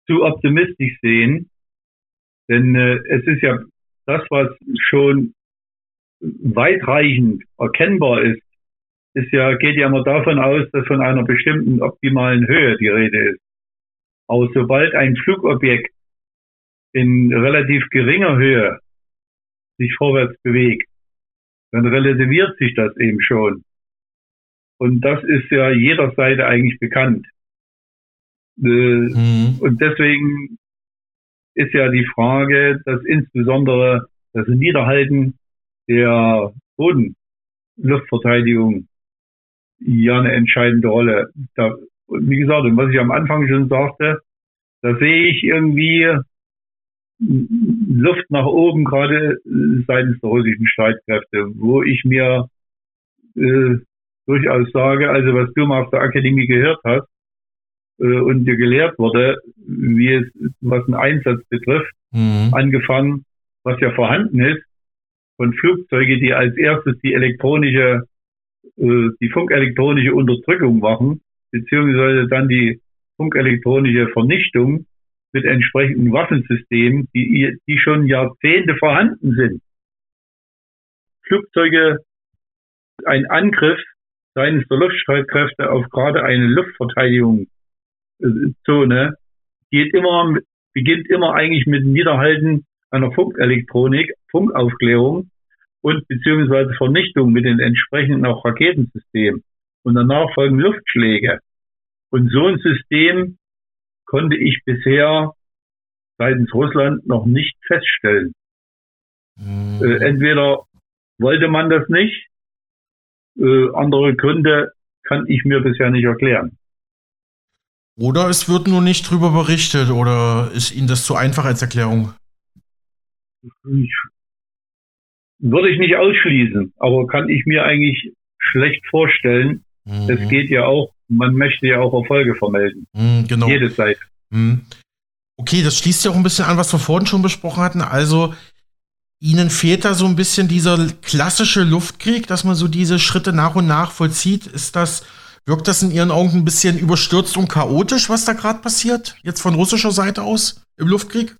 zu optimistisch sehen, denn äh, es ist ja das, was schon weitreichend erkennbar ist, ist ja, geht ja immer davon aus, dass von einer bestimmten optimalen Höhe die Rede ist. Aber sobald ein Flugobjekt in relativ geringer Höhe sich vorwärts bewegt, dann relativiert sich das eben schon. Und das ist ja jeder Seite eigentlich bekannt. Mhm. Und deswegen ist ja die Frage, dass insbesondere das Niederhalten der Bodenluftverteidigung ja eine entscheidende Rolle. Da, wie gesagt, und was ich am Anfang schon sagte, da sehe ich irgendwie Luft nach oben, gerade seitens der russischen Streitkräfte, wo ich mir äh, durchaus sage, also was du mal auf der Akademie gehört hast, äh, und dir gelehrt wurde, wie es, was einen Einsatz betrifft, mhm. angefangen, was ja vorhanden ist, von Flugzeuge, die als erstes die elektronische, äh, die funkelektronische Unterdrückung machen, beziehungsweise dann die funkelektronische Vernichtung mit entsprechenden Waffensystemen, die, die schon Jahrzehnte vorhanden sind. Flugzeuge, ein Angriff seitens der Luftstreitkräfte auf gerade eine Luftverteidigungszone geht immer, beginnt immer eigentlich mit Niederhalten einer Funkelektronik, Funkaufklärung und beziehungsweise Vernichtung mit den entsprechenden auch Raketensystemen. Und danach folgen Luftschläge. Und so ein System konnte ich bisher seitens Russland noch nicht feststellen. Mhm. Äh, entweder wollte man das nicht, äh, andere Gründe kann ich mir bisher nicht erklären. Oder es wird nur nicht drüber berichtet oder ist Ihnen das zu einfach als Erklärung? Ich, würde ich nicht ausschließen, aber kann ich mir eigentlich schlecht vorstellen. Mhm. Es geht ja auch, man möchte ja auch Erfolge vermelden. Mhm, genau. Jede Seite. Mhm. Okay, das schließt ja auch ein bisschen an, was wir vorhin schon besprochen hatten. Also Ihnen fehlt da so ein bisschen dieser klassische Luftkrieg, dass man so diese Schritte nach und nach vollzieht. Ist das, wirkt das in Ihren Augen ein bisschen überstürzt und chaotisch, was da gerade passiert? Jetzt von russischer Seite aus im Luftkrieg?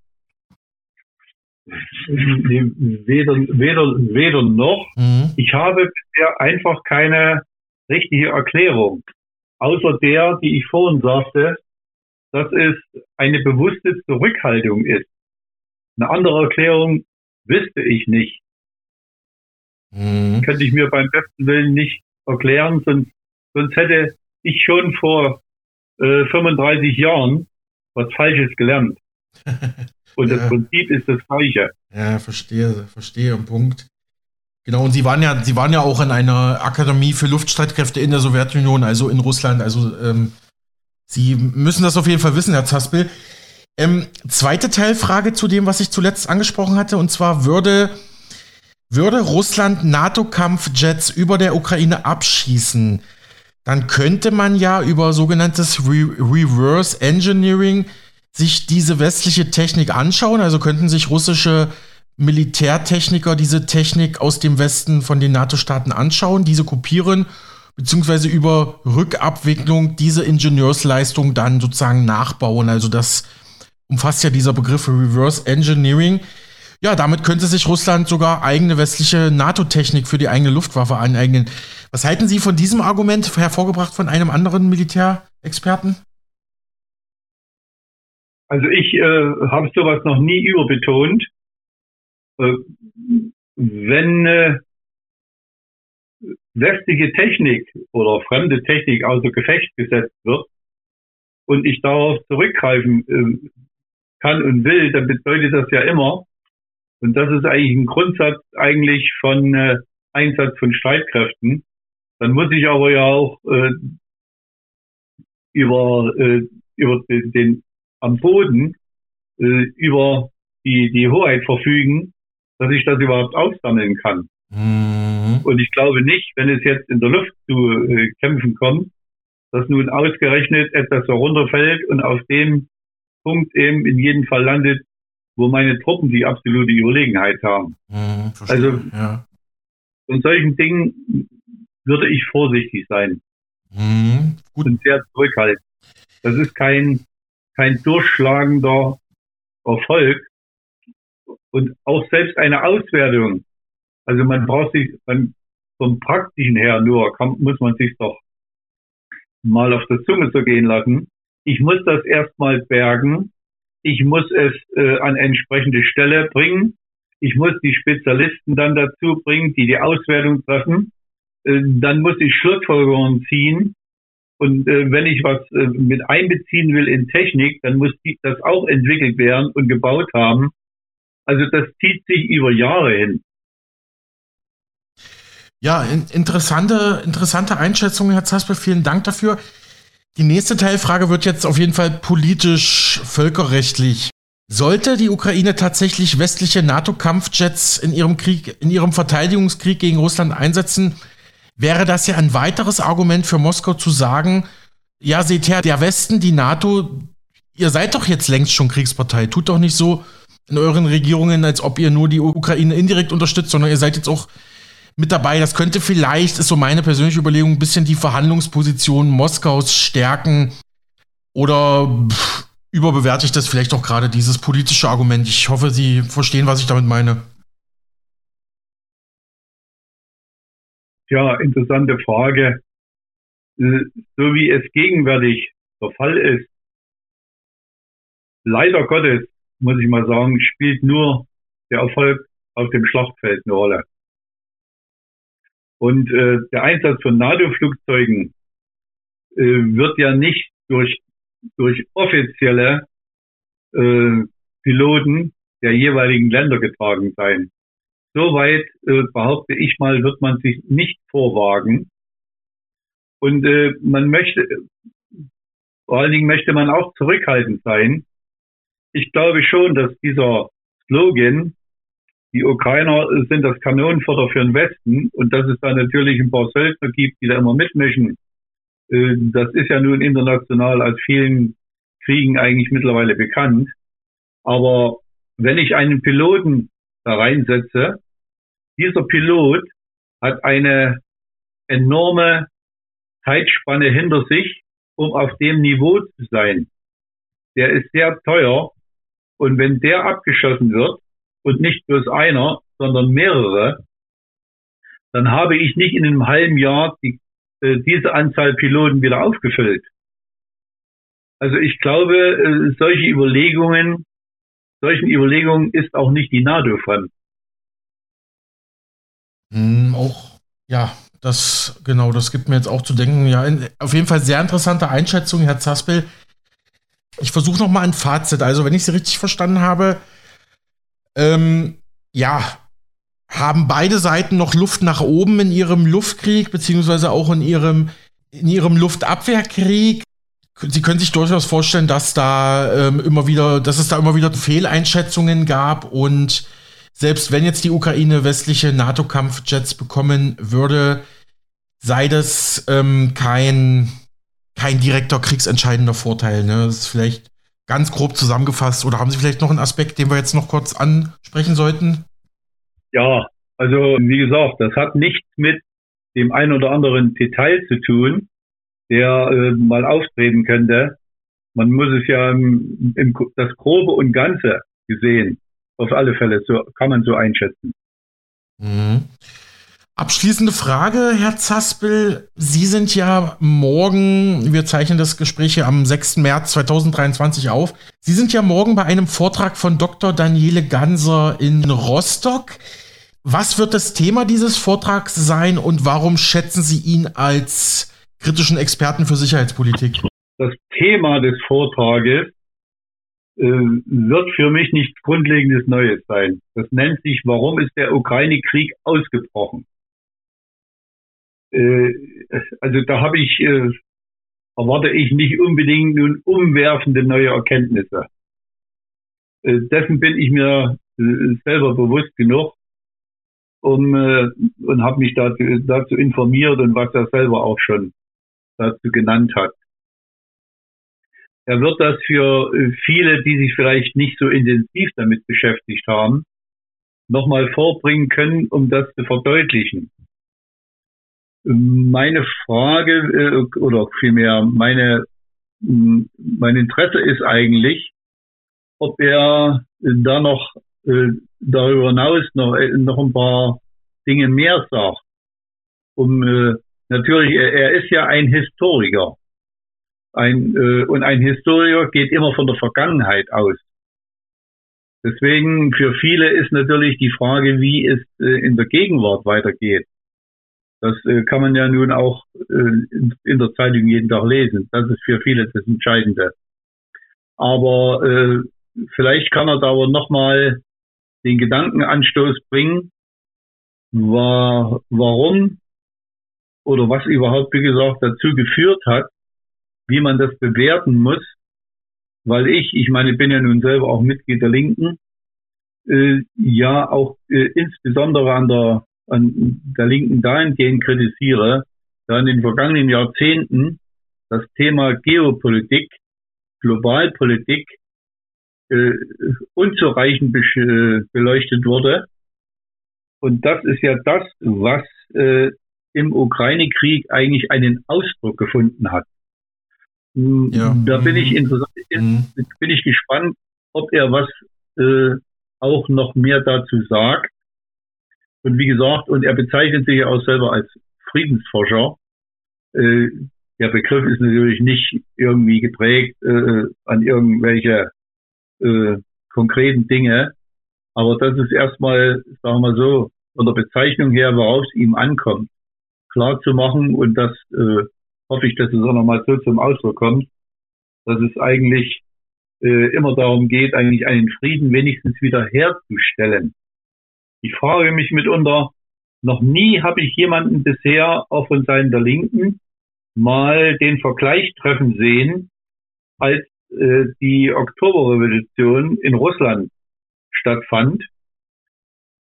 Weder, weder, weder noch. Mhm. Ich habe bisher einfach keine richtige Erklärung. Außer der, die ich vorhin sagte, dass es eine bewusste Zurückhaltung ist. Eine andere Erklärung wüsste ich nicht. Mhm. Könnte ich mir beim besten Willen nicht erklären, sonst, sonst hätte ich schon vor äh, 35 Jahren was Falsches gelernt. Und ja. das Prinzip ist das gleiche. Ja, verstehe, verstehe, Punkt. Genau, und Sie waren ja, Sie waren ja auch in einer Akademie für Luftstreitkräfte in der Sowjetunion, also in Russland. Also ähm, Sie müssen das auf jeden Fall wissen, Herr Zaspel. Ähm, zweite Teilfrage zu dem, was ich zuletzt angesprochen hatte, und zwar würde, würde Russland NATO-Kampfjets über der Ukraine abschießen, dann könnte man ja über sogenanntes Re Reverse Engineering sich diese westliche Technik anschauen. Also könnten sich russische Militärtechniker diese Technik aus dem Westen von den NATO-Staaten anschauen, diese kopieren, beziehungsweise über Rückabwicklung diese Ingenieursleistung dann sozusagen nachbauen. Also das umfasst ja dieser Begriff Reverse Engineering. Ja, damit könnte sich Russland sogar eigene westliche NATO-Technik für die eigene Luftwaffe aneignen. Was halten Sie von diesem Argument, hervorgebracht von einem anderen Militärexperten? Also ich äh, habe sowas noch nie überbetont. Äh, wenn äh, westliche Technik oder fremde Technik außer Gefecht gesetzt wird und ich darauf zurückgreifen äh, kann und will, dann bedeutet das ja immer, und das ist eigentlich ein Grundsatz eigentlich von äh, Einsatz von Streitkräften, dann muss ich aber ja auch äh, über, äh, über den, den am Boden äh, über die, die Hoheit verfügen, dass ich das überhaupt aufsammeln kann. Mhm. Und ich glaube nicht, wenn es jetzt in der Luft zu äh, Kämpfen kommt, dass nun ausgerechnet etwas herunterfällt und auf dem Punkt eben in jedem Fall landet, wo meine Truppen die absolute Überlegenheit haben. Mhm, also ja. von solchen Dingen würde ich vorsichtig sein mhm, und sehr zurückhaltend. Das ist kein, kein durchschlagender Erfolg und auch selbst eine Auswertung. Also man braucht sich beim, vom praktischen her nur, kann, muss man sich doch mal auf der Zunge zergehen lassen ich muss das erstmal bergen, ich muss es äh, an entsprechende Stelle bringen, ich muss die Spezialisten dann dazu bringen, die die Auswertung treffen, äh, dann muss ich Schlussfolgerungen ziehen und äh, wenn ich was äh, mit einbeziehen will in Technik, dann muss die, das auch entwickelt werden und gebaut haben. Also das zieht sich über Jahre hin. Ja, in, interessante, interessante Einschätzung, Herr Zasper. Vielen Dank dafür. Die nächste Teilfrage wird jetzt auf jeden Fall politisch, völkerrechtlich. Sollte die Ukraine tatsächlich westliche NATO-Kampfjets in ihrem Krieg, in ihrem Verteidigungskrieg gegen Russland einsetzen, wäre das ja ein weiteres Argument für Moskau zu sagen, ja, seht her, der Westen, die NATO, ihr seid doch jetzt längst schon Kriegspartei. Tut doch nicht so in euren Regierungen, als ob ihr nur die Ukraine indirekt unterstützt, sondern ihr seid jetzt auch mit dabei. Das könnte vielleicht, ist so meine persönliche Überlegung, ein bisschen die Verhandlungsposition Moskaus stärken. Oder pff, überbewerte ich das vielleicht auch gerade, dieses politische Argument. Ich hoffe, Sie verstehen, was ich damit meine. Ja, interessante Frage. So wie es gegenwärtig der Fall ist, leider Gottes, muss ich mal sagen, spielt nur der Erfolg auf dem Schlachtfeld eine Rolle. Und äh, der Einsatz von NATO-Flugzeugen äh, wird ja nicht durch, durch offizielle äh, Piloten der jeweiligen Länder getragen sein. Soweit äh, behaupte ich mal, wird man sich nicht vorwagen. Und äh, man möchte, vor allen Dingen möchte man auch zurückhaltend sein. Ich glaube schon, dass dieser Slogan, die Ukrainer sind das Kanonenfutter für den Westen und dass es da natürlich ein paar Söldner gibt, die da immer mitmischen. Äh, das ist ja nun international als vielen Kriegen eigentlich mittlerweile bekannt. Aber wenn ich einen Piloten da reinsetze, dieser Pilot hat eine enorme Zeitspanne hinter sich, um auf dem Niveau zu sein. Der ist sehr teuer und wenn der abgeschossen wird und nicht bloß einer, sondern mehrere, dann habe ich nicht in einem halben Jahr die, äh, diese Anzahl Piloten wieder aufgefüllt. Also ich glaube, äh, solche Überlegungen, solchen Überlegungen ist auch nicht die NATO fremd. Hm, auch, ja, das, genau, das gibt mir jetzt auch zu denken. Ja, in, auf jeden Fall sehr interessante Einschätzung, Herr Zaspel. Ich versuche nochmal ein Fazit. Also, wenn ich Sie richtig verstanden habe, ähm, ja, haben beide Seiten noch Luft nach oben in ihrem Luftkrieg, beziehungsweise auch in ihrem, in ihrem Luftabwehrkrieg. Sie können sich durchaus vorstellen, dass da ähm, immer wieder, dass es da immer wieder Fehleinschätzungen gab und selbst wenn jetzt die Ukraine westliche NATO-Kampfjets bekommen würde, sei das ähm, kein, kein direkter kriegsentscheidender Vorteil. Ne? Das ist vielleicht ganz grob zusammengefasst. Oder haben Sie vielleicht noch einen Aspekt, den wir jetzt noch kurz ansprechen sollten? Ja, also wie gesagt, das hat nichts mit dem ein oder anderen Detail zu tun, der äh, mal auftreten könnte. Man muss es ja im, im, das Grobe und Ganze gesehen auf alle Fälle, so kann man so einschätzen. Mhm. Abschließende Frage, Herr Zaspel. Sie sind ja morgen, wir zeichnen das Gespräch hier am 6. März 2023 auf. Sie sind ja morgen bei einem Vortrag von Dr. Daniele Ganser in Rostock. Was wird das Thema dieses Vortrags sein und warum schätzen Sie ihn als kritischen Experten für Sicherheitspolitik? Das Thema des Vortrages äh, wird für mich nichts Grundlegendes Neues sein. Das nennt sich, warum ist der Ukraine-Krieg ausgebrochen? Äh, also da habe ich, äh, erwarte ich nicht unbedingt nun umwerfende neue Erkenntnisse. Dessen bin ich mir selber bewusst genug um, und habe mich dazu, dazu informiert und was er selber auch schon dazu genannt hat. Er wird das für äh, viele, die sich vielleicht nicht so intensiv damit beschäftigt haben, nochmal vorbringen können, um das zu verdeutlichen. Meine Frage äh, oder vielmehr meine, mein Interesse ist eigentlich, ob er da noch äh, darüber hinaus noch, noch ein paar Dinge mehr sagt. Um, natürlich, er ist ja ein Historiker. Ein, äh, und ein Historiker geht immer von der Vergangenheit aus. Deswegen für viele ist natürlich die Frage, wie es äh, in der Gegenwart weitergeht. Das äh, kann man ja nun auch äh, in, in, der Zeitung jeden Tag lesen. Das ist für viele das Entscheidende. Aber äh, vielleicht kann er da aber nochmal den Gedankenanstoß bringen, war, warum oder was überhaupt, wie gesagt, dazu geführt hat, wie man das bewerten muss, weil ich, ich meine, bin ja nun selber auch Mitglied der Linken, äh, ja auch äh, insbesondere an der, an der Linken dahingehend kritisiere, da in den vergangenen Jahrzehnten das Thema Geopolitik, Globalpolitik äh, unzureichend be beleuchtet wurde. Und das ist ja das, was äh, im Ukraine-Krieg eigentlich einen Ausdruck gefunden hat. Hm, ja. Da bin ich, mhm. mhm. bin ich gespannt, ob er was äh, auch noch mehr dazu sagt. Und wie gesagt, und er bezeichnet sich ja auch selber als Friedensforscher. Äh, der Begriff ist natürlich nicht irgendwie geprägt äh, an irgendwelche äh, konkreten Dinge. Aber das ist erstmal, sagen wir so, von der Bezeichnung her, worauf es ihm ankommt, klar zu machen. Und das äh, hoffe ich, dass es auch nochmal so zum Ausdruck kommt, dass es eigentlich äh, immer darum geht, eigentlich einen Frieden wenigstens wieder herzustellen. Ich frage mich mitunter, noch nie habe ich jemanden bisher, auch von Seiten der Linken, mal den Vergleich treffen sehen, als äh, die Oktoberrevolution in Russland stattfand.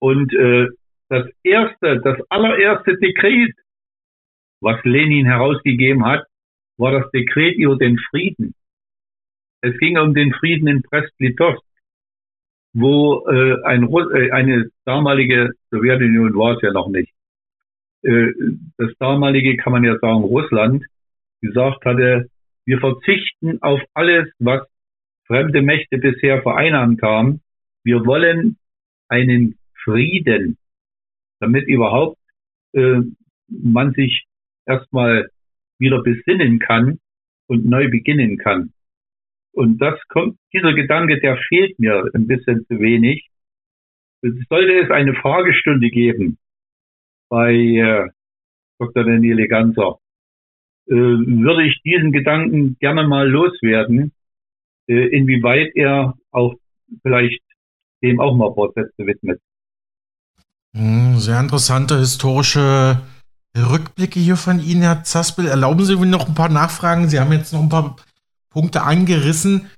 Und äh, das erste, das allererste Dekret, was Lenin herausgegeben hat, war das Dekret über den Frieden. Es ging um den Frieden in Brest-Litovsk, wo äh, ein, äh, eine damalige Sowjetunion war es ja noch nicht. Äh, das damalige, kann man ja sagen, Russland, gesagt hatte, wir verzichten auf alles, was fremde Mächte bisher vereinnahmt haben. Wir wollen einen Frieden, damit überhaupt äh, man sich erstmal wieder besinnen kann und neu beginnen kann. Und das kommt, dieser Gedanke, der fehlt mir ein bisschen zu wenig. Sollte es eine Fragestunde geben bei äh, Dr. Daniele Ganser, äh, würde ich diesen Gedanken gerne mal loswerden, äh, inwieweit er auch vielleicht dem auch mal Prozesse widmet. Hm, sehr interessante historische Rückblicke hier von Ihnen, Herr Zaspel. Erlauben Sie mir noch ein paar Nachfragen. Sie haben jetzt noch ein paar Punkte angerissen.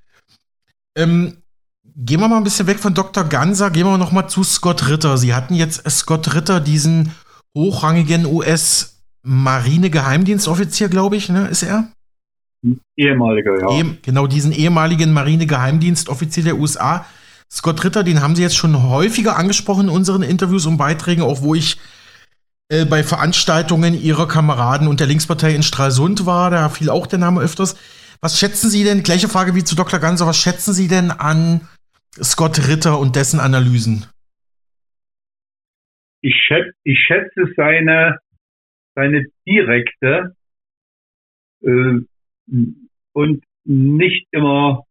Ähm, gehen wir mal ein bisschen weg von Dr. Ganser, gehen wir noch mal zu Scott Ritter. Sie hatten jetzt Scott Ritter, diesen hochrangigen US-Marine-Geheimdienstoffizier, glaube ich, ne, ist er? Ehemaliger, ja. Eh, genau, diesen ehemaligen Marine-Geheimdienstoffizier der USA. Scott Ritter, den haben Sie jetzt schon häufiger angesprochen in unseren Interviews und Beiträgen, auch wo ich äh, bei Veranstaltungen Ihrer Kameraden und der Linkspartei in Stralsund war. Da fiel auch der Name öfters. Was schätzen Sie denn, gleiche Frage wie zu Dr. Ganser, was schätzen Sie denn an Scott Ritter und dessen Analysen? Ich, schätze, ich schätze seine, seine direkte äh, und nicht immer,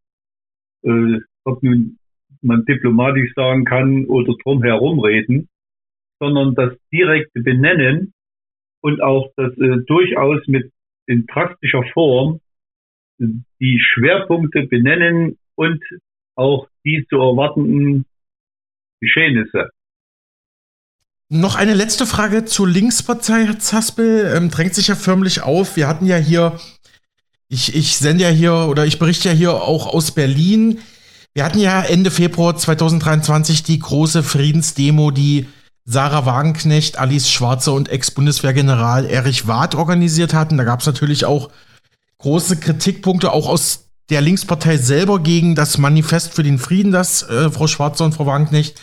äh, ob nun man diplomatisch sagen kann oder drum herum reden, sondern das direkte Benennen und auch das äh, durchaus mit in drastischer Form die Schwerpunkte benennen und auch die zu erwartenden Geschehnisse. Noch eine letzte Frage zur Linkspartei, Herr Zaspel. Ähm, drängt sich ja förmlich auf. Wir hatten ja hier, ich, ich sende ja hier oder ich berichte ja hier auch aus Berlin. Wir hatten ja Ende Februar 2023 die große Friedensdemo, die Sarah Wagenknecht, Alice Schwarzer und Ex-Bundeswehrgeneral Erich Warth organisiert hatten. Da gab es natürlich auch große Kritikpunkte auch aus der Linkspartei selber gegen das Manifest für den Frieden, das äh, Frau Schwarzer und Frau Wagenknecht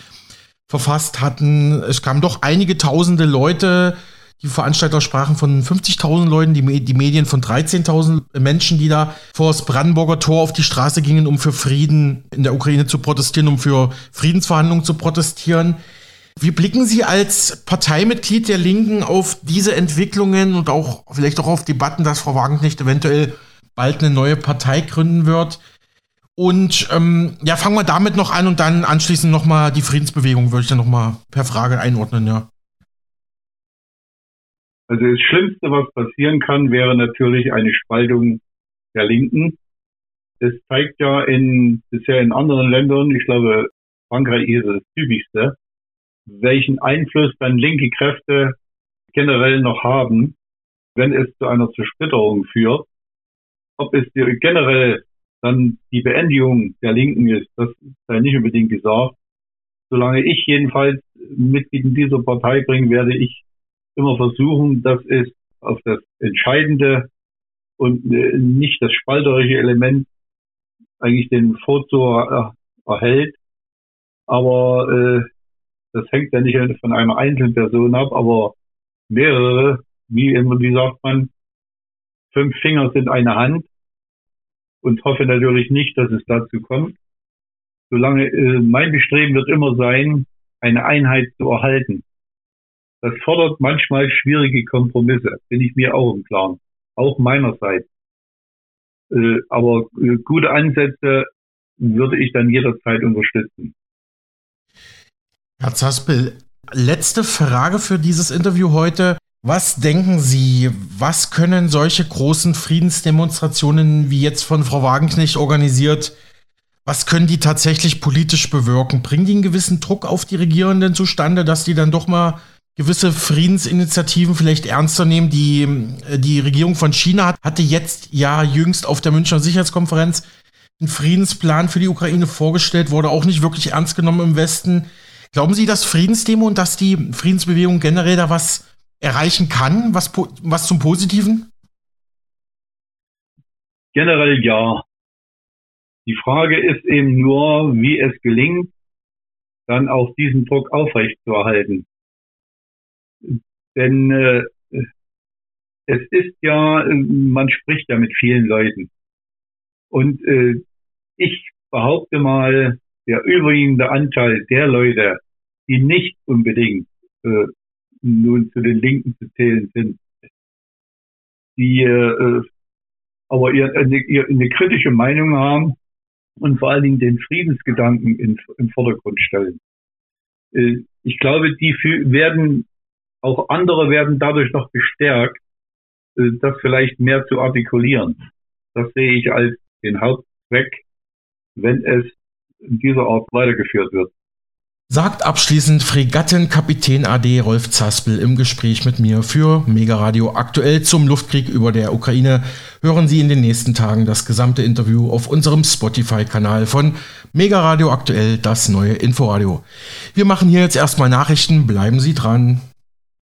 verfasst hatten. Es kamen doch einige tausende Leute. Die Veranstalter sprachen von 50.000 Leuten, die, die Medien von 13.000 Menschen, die da vor das Brandenburger Tor auf die Straße gingen, um für Frieden in der Ukraine zu protestieren, um für Friedensverhandlungen zu protestieren. Wie blicken Sie als Parteimitglied der Linken auf diese Entwicklungen und auch vielleicht auch auf Debatten, dass Frau Wagenknecht eventuell bald eine neue Partei gründen wird? Und ähm, ja, fangen wir damit noch an und dann anschließend nochmal die Friedensbewegung, würde ich dann nochmal per Frage einordnen, ja. Also das Schlimmste, was passieren kann, wäre natürlich eine Spaltung der Linken. Das zeigt ja in, bisher in anderen Ländern, ich glaube, Frankreich ist das typischste, welchen Einfluss dann linke Kräfte generell noch haben, wenn es zu einer Zersplitterung führt. Ob es generell dann die Beendigung der Linken ist, das sei nicht unbedingt gesagt. Solange ich jedenfalls Mitglied in dieser Partei bringe, werde ich immer versuchen, dass es auf das Entscheidende und äh, nicht das spalterische Element eigentlich den Vorzug erhält. Aber äh, das hängt ja nicht von einer einzelnen Person ab, aber mehrere, wie immer, wie sagt man, fünf Finger sind eine Hand und hoffe natürlich nicht, dass es dazu kommt. Solange äh, mein Bestreben wird immer sein, eine Einheit zu erhalten. Das fordert manchmal schwierige Kompromisse, bin ich mir auch im Klaren, auch meinerseits. Äh, aber äh, gute Ansätze würde ich dann jederzeit unterstützen. Herr Zaspel, letzte Frage für dieses Interview heute. Was denken Sie, was können solche großen Friedensdemonstrationen wie jetzt von Frau Wagenknecht organisiert, was können die tatsächlich politisch bewirken? Bringen die einen gewissen Druck auf die Regierenden zustande, dass die dann doch mal gewisse Friedensinitiativen vielleicht ernster nehmen? Die, äh, die Regierung von China hatte jetzt ja jüngst auf der Münchner Sicherheitskonferenz einen Friedensplan für die Ukraine vorgestellt, wurde auch nicht wirklich ernst genommen im Westen. Glauben Sie, dass Friedensdemo und dass die Friedensbewegung generell da was erreichen kann, was, was zum Positiven? Generell ja. Die Frage ist eben nur, wie es gelingt, dann auch diesen Druck aufrechtzuerhalten. Denn äh, es ist ja, man spricht ja mit vielen Leuten. Und äh, ich behaupte mal, der überwiegende Anteil der Leute, die nicht unbedingt äh, nun zu den Linken zu zählen sind, die äh, aber ihr, eine, ihr, eine kritische Meinung haben und vor allen Dingen den Friedensgedanken in, im Vordergrund stellen. Äh, ich glaube, die werden, auch andere werden dadurch noch bestärkt, äh, das vielleicht mehr zu artikulieren. Das sehe ich als den Hauptzweck, wenn es in dieser Art weitergeführt wird. Sagt abschließend Fregattenkapitän AD Rolf Zaspel im Gespräch mit mir für Mega Radio aktuell zum Luftkrieg über der Ukraine. Hören Sie in den nächsten Tagen das gesamte Interview auf unserem Spotify-Kanal von Mega Radio aktuell, das neue Inforadio. Wir machen hier jetzt erstmal Nachrichten, bleiben Sie dran.